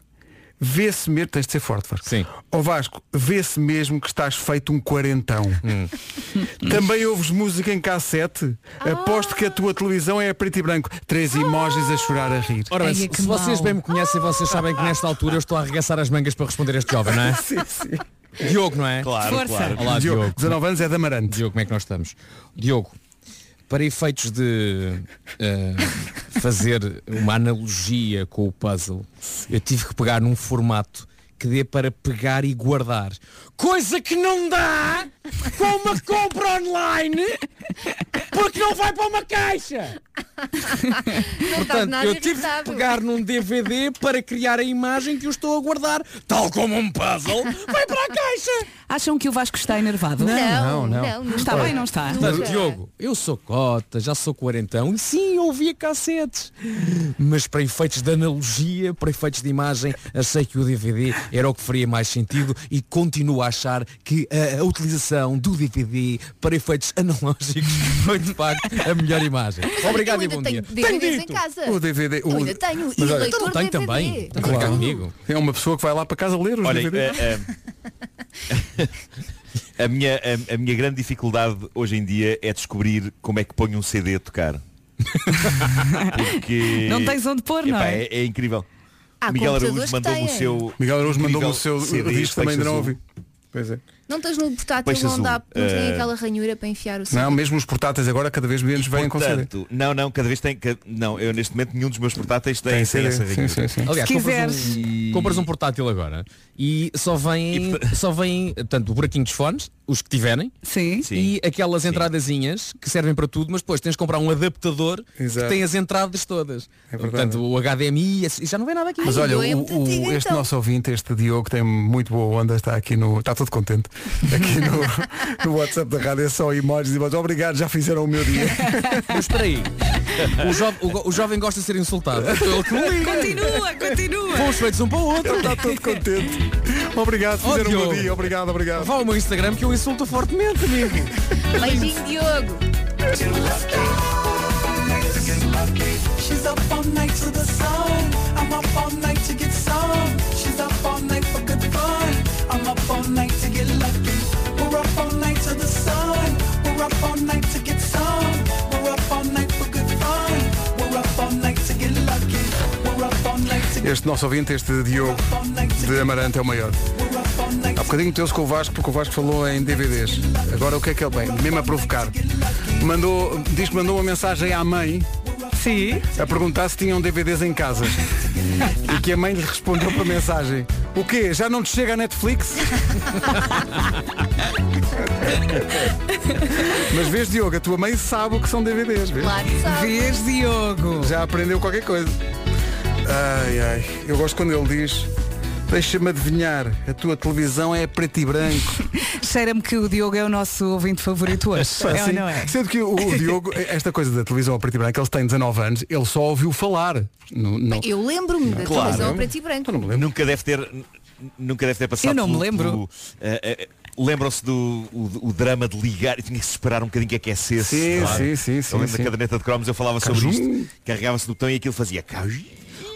vê-se mesmo, tens de ser forte, Vasco. Sim. Ó Vasco, vê-se mesmo que estás feito um quarentão. Também ouves música em cassete? Aposto que a tua televisão é a preto e branco. Três emojis a chorar a rir. Ora, bem, Ai, se, vocês bem me conhecem, vocês sabem que nesta altura eu estou a arregaçar as mangas para responder a este jovem, não é? sim, sim. Diogo, não é? Claro, Força. claro. Olá, Diogo, Diogo. 19 anos é de Amarante. Diogo, como é que nós estamos? Diogo, para efeitos de eh, fazer uma analogia com o puzzle, eu tive que pegar num formato que dê para pegar e guardar. Coisa que não dá com uma compra online porque não vai para uma caixa. Portanto, nada eu tive que irritável. pegar num DVD para criar a imagem que eu estou a guardar, tal como um puzzle, vai para a caixa. Acham que o Vasco está enervado? não, não. não Está bem, não está? Portanto, Diogo, eu sou cota, já sou quarentão e sim, eu ouvia cassetes. Mas para efeitos de analogia, para efeitos de imagem, achei que o DVD era o que faria mais sentido e continuo a achar que a, a utilização do DVD para efeitos analógicos foi de facto a melhor imagem. Obrigado eu e bom ainda dia. tenho DVDs em casa. O DVD. Eu o- ainda tenho. Mas e olha, leitor tenho DVD. também. Ficar comigo. É uma pessoa que vai lá para casa ler os Olha, DVDs. eh, eh, a, minha, a, a minha grande dificuldade hoje em dia é descobrir como é que ponho um CD a tocar. Porque Não tens onde pôr, não Epá, é? é? é incrível. Há Miguel Araújo mandou-me o seu. Miguel Araújo mandou-me o seu CD, disco também ainda não ouvi. Pois é. Não tens no portátil Peixe não dá, azul. não tem Eh, aquela ranhura para enfiar o CD. Não, mesmo os portáteis agora cada vez menos vêm com CD. Não, não, cada vez tem. Não, eu neste momento nenhum dos meus portáteis tem, Tem tem CD. essa Sim, ranhura. sim, sim. Aliás, Se compras quiseres. um, compras um portátil agora e só vem, só vem tanto o buraquinho dos fones, os que tiverem, Sim. Sim. e aquelas entradazinhas que servem para tudo, mas depois tens de comprar um adaptador Exato. que tem as entradas todas. É verdade. Portanto, o HDMI, já não vem nada aqui. Mas olha, o- o- este então. nosso ouvinte, este Diogo, tem muito boa onda, está aqui no. Está todo contente. Aqui no, no WhatsApp da rádio é só emojis e emojis. Obrigado, já fizeram o meu dia. Mas espera aí. O, jo- o o jovem gosta de ser insultado. Ele que me liga. Continua, continua. Fomos feitos um para o outro. Está todo contente. Obrigado, Oh, fizeram o meu Diogo. dia. Obrigado, obrigado. Vá ao meu Instagram que eu insulto fortemente, amigo. Beijinho, Diogo. She's up all night to the sun. I'm up all night to get some. She's up all night Este nosso ouvinte, este Diogo de Amarante é o maior. Há bocadinho meteu-se com o Vasco porque o Vasco falou em DVDs. Agora o que é que ele vem? Mesmo a provocar. Mandou, diz que mandou uma mensagem à mãe Sim. a perguntar se tinham DVDs em casa. e que a mãe lhe respondeu para a mensagem. O quê? Já não te chega a Netflix? Mas vês, Diogo, a tua mãe sabe o que são DVDs. Vês? Claro que sabe. Vês, Diogo. Já aprendeu qualquer coisa. Ai, ai. Eu gosto quando ele diz. Deixa-me adivinhar, a tua televisão é preto e branco. Cheira-me que o Diogo é o nosso ouvinte favorito hoje. É ou não é? Sendo que o, o Diogo, esta coisa da televisão a preto e branco, ele tem 19 anos, ele só ouviu falar. No, não. Eu lembro-me da Claro. televisão a preto e branco. Não me lembro. Nunca deve ter. Nunca deve ter passado Eu não me pelo- lembro. pelo, eh, eh, Lembram-se do o, o drama de ligar e tinha que esperar um bocadinho que aquecesse. Sim, Claro. sim, sim, sim, Eu lembro sim. da caderneta de cromos, eu falava sobre isto. Carregava-se do botão e aquilo fazia caju.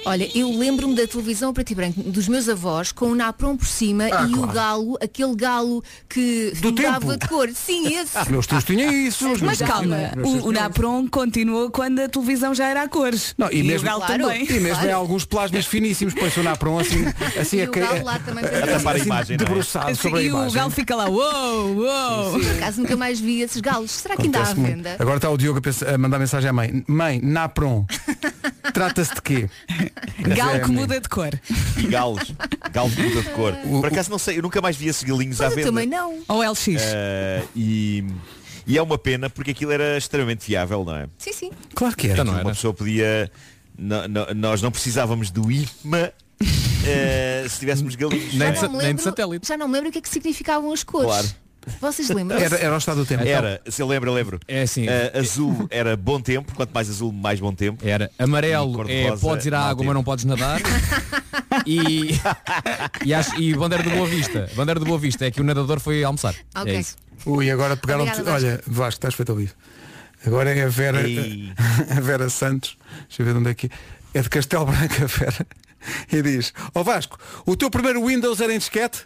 Olha, eu lembro-me da televisão preto e branco dos meus avós com o napron por cima Ah, e o claro. galo, aquele galo que Do mudava tempo. de cor. Sim, esse. Os meus tios tinham isso. os Mas calma, o, o Napron continuou quando a televisão já era a cores. Não, e, mesmo, o galo Claro. também. e mesmo em alguns plasmas finíssimos, põe-se o Napron assim, assim E a o cair- galo lá também A tapar a imagem, não é? debruçado Assim, sobre a e o imagem. galo fica lá, uou, uou. Por acaso nunca mais vi esses galos. Será que ainda há venda? Agora está o Diogo a, pensar- a mandar mensagem à mãe. Mãe, Napron. Trata-se de quê? Galo É, que muda de cor. E galos. Galos de muda de cor. Por acaso não sei, eu nunca mais vi esses galinhos à Mas eu venda. também não. Ou LX. Eh, e, e é uma pena porque aquilo era extremamente viável, não é? Sim, sim. Claro que era. Então não Uma era. pessoa podia. no- no- nós não precisávamos do IMA eh, se tivéssemos galinhos. Nem não é? de sa- nem de satélite. Já não me lembro o que é que significavam as cores. Claro. Vocês lembram? Era, era o estado do tempo. Era, se eu lembro, eu lembro. É assim. Eh, azul era bom tempo, quanto mais azul, mais bom tempo. Era amarelo, é podes ir à água, tempo. mas não podes nadar. e, e, acho- e bandeira do Boa Vista. Bandeira do Boa Vista é que o nadador foi almoçar. Ok. É isso. Ui, agora pegaram Obrigada, Vasco. Olha, Vasco, estás feito ao vivo. Agora é a Vera, a Vera Santos. Deixa eu ver de onde é que é. É de Castelo Branco a Vera. E diz, ó Vasco, o teu primeiro Windows era em disquete?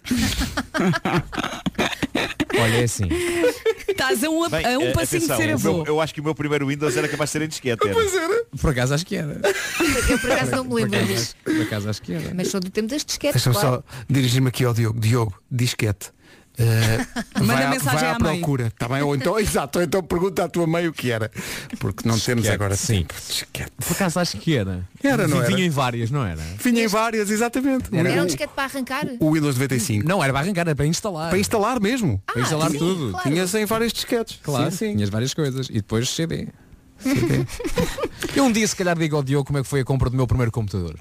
Olha, é assim. Estás a um, Bem, a um eh, passinho atenção, de ser avô. eu acho que o meu primeiro Windows era capaz de ser em disquete. Era. Por acaso acho que era. Eu por acaso não me lembro disso. acho- por acaso acho que era. Mas sou do tempo das disquetes, Deixa-me claro. só dirigir-me aqui ao Diogo. Diogo, disquete. Eh, Manda vai à, mensagem vai à à mãe. procura, tá bem? Ou então, exato, ou então pergunta à tua mãe o que era. Porque não temos agora sim. Disquete. Por acaso acho que era. Era, não era? Vinha em várias, não era? Vinha em várias, exatamente. Era um disquete para arrancar? O Windows 95. Não, era para arrancar, era para instalar. Para instalar mesmo. Para instalar sim, tudo. claro. Tinhas em vários disquetes. Claro, Sim, sim. tinhas várias coisas. E depois CD. Eu um dia se calhar digo ao Diogo como é que foi a compra do meu primeiro computador.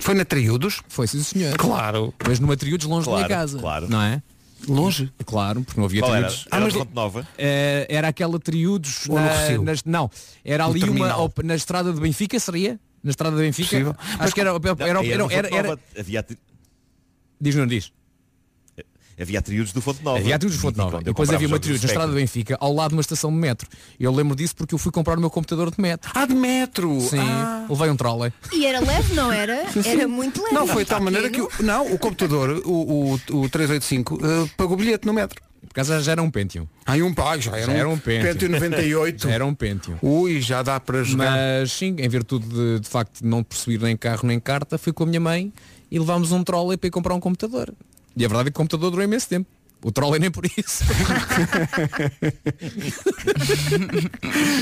Foi na Triudos? Foi sim senhor. Claro. Mas numa triudos longe da minha Claro, casa. claro. Não é? Longe? Claro, porque não havia Qual era? triudos. Era de Fonte Nova? Eh, era aquela Ou no na, nas- não, era ali uma op- na estrada de Benfica, seria? Na estrada de Benfica? Possível. Acho que era, era, era, era, era, era- havia, tri- diz não diz. Havia triudos do Fonte Nova. Havia triudos de Fonte Nova. E depois havia uma do triudos na estrada de. Benfica, ao lado de uma estação de metro. Eu lembro disso porque eu fui comprar o meu computador de metro. Ah, de metro! Sim, Ah. levei um trolley. E era leve, não era? Era muito leve. Não, foi de tal maneira que o, não, o computador, o, o, o 385, eh, pagou bilhete no metro. Por causa já era um Pentium. Aí um pai, já era, Já era um Pentium. Pentium 98. Já era um Pentium. Ui, já dá para jogar. Mas sim, em virtude de, de facto de não possuir nem carro nem carta, fui com a minha mãe e levámos um trolley para ir comprar um computador. E a verdade é que o computador durou imenso tempo. O trolley nem por isso.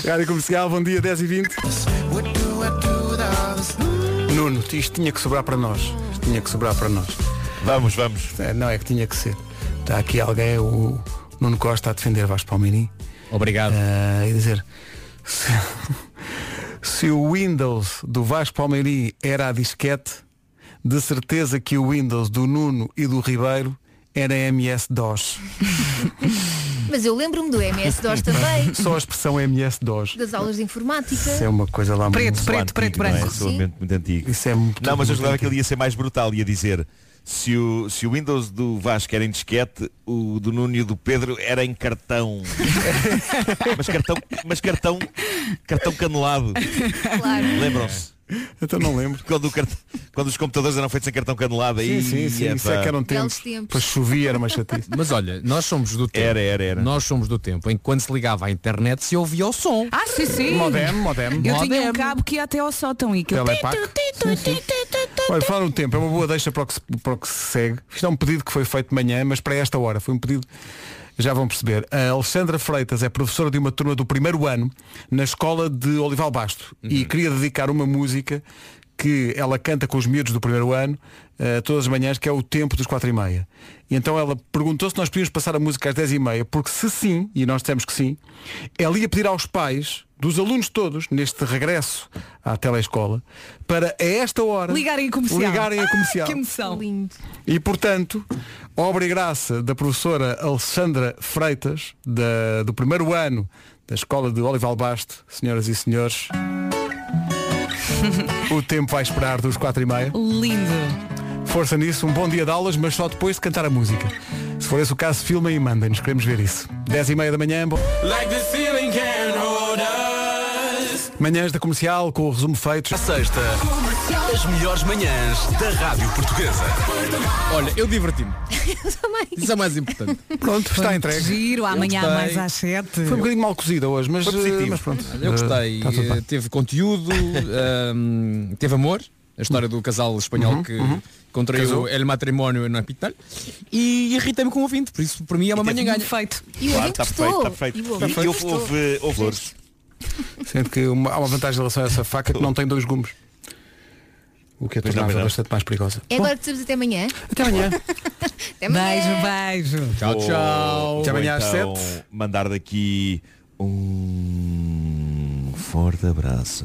Rádio Comercial, bom dia, 10 e 20. Nuno, isto tinha que sobrar para nós. Isto tinha que sobrar para nós. Vamos, vamos. É, não é que tinha que ser. Está aqui alguém, o Nuno Costa, a defender Vasco Palmeirim. Obrigado. eh, e dizer se, se o Windows do Vasco Palmeirim era a disquete, de certeza que o Windows do Nuno e do Ribeiro era MS-DOS. Mas eu lembro-me do MS-DOS também. Só a expressão MS-DOS. Das aulas de informática. Isso é uma coisa lá Preto, muito... preto, preto, Não é? branco. Sou muito, muito antigo. Isso é muito Não, mas eu julgava que ele ia ser mais brutal, ia dizer se o, se o Windows do Vasco era em disquete, o do Nuno e o do Pedro era em cartão. mas cartão, mas cartão, cartão canelado. Claro. Lembram-se? Então não lembro. Quando, o cart- quando os computadores eram feitos em cartão canelado aí. Sim, sim, sim. Isso é que eram tempos. tempos. Para chovia era uma chatice. Mas olha, nós somos do tempo. Era, era, era. Nós somos do tempo em que quando se ligava à internet se ouvia o som. Ah, sim, sim. Modem, modem. Eu tinha um Modem. cabo que ia até ao sótão e que Telepac. Olha, falar no tempo, é uma boa deixa para o, que se, para o que se segue. Isto é um pedido que foi feito de manhã, mas para esta hora. Foi um pedido, já vão perceber. A Alexandra Freitas é professora de uma turma do primeiro ano na escola de Olival Basto e queria dedicar uma música que ela canta com os miúdos do primeiro ano eh, todas as manhãs, que é o tempo dos quatro e meia. E então ela perguntou se nós podíamos passar a música às dez e meia, porque se sim, e nós dissemos que sim, ela ia pedir aos pais dos alunos todos, neste regresso à telescola, para a esta hora Ligarem a comercial. ligarem a Ai, comercial. que emoção. Lindo. E portanto, obra e graça da professora Alexandra Freitas, da- do primeiro ano da escola de Olival Basto, senhoras e senhores, o tempo vai esperar dos quatro e meia. Lindo. Força nisso, um bom dia de aulas, mas só depois de cantar a música. Se for esse o caso, filmem e mandem-nos. Queremos ver isso. 10 e meia da manhã. bom- Like Manhãs da comercial com o resumo feito. A sexta, as melhores manhãs da Rádio Portuguesa. Olha, eu diverti-me. também. Isso é o mais importante. Pronto, está entregue. Giro, amanhã gostei. mais às 7. Foi um bocadinho mal cozida hoje, mas, Foi positivo. eh, mas pronto. Eu gostei. Eh. Eh, teve conteúdo, ehm, teve amor. A história do casal espanhol que contraiu Casou. el matrimónio no hospital. E irritei-me com o ouvinte. Por isso, para mim, é uma manhã ganha. Feito. E o Claro, está perfeito, gostou. está perfeito. E o E, houve, houve, houve flores. Sendo que uma- há uma vantagem em relação a essa faca que não tem dois gumes. O que não, tornava bastante mais perigosa. É agora que dizemos até amanhã. Até amanhã. Até amanhã. Beijo, beijo. Tchau, tchau. Até amanhã às então, sete. mandar daqui um forte abraço.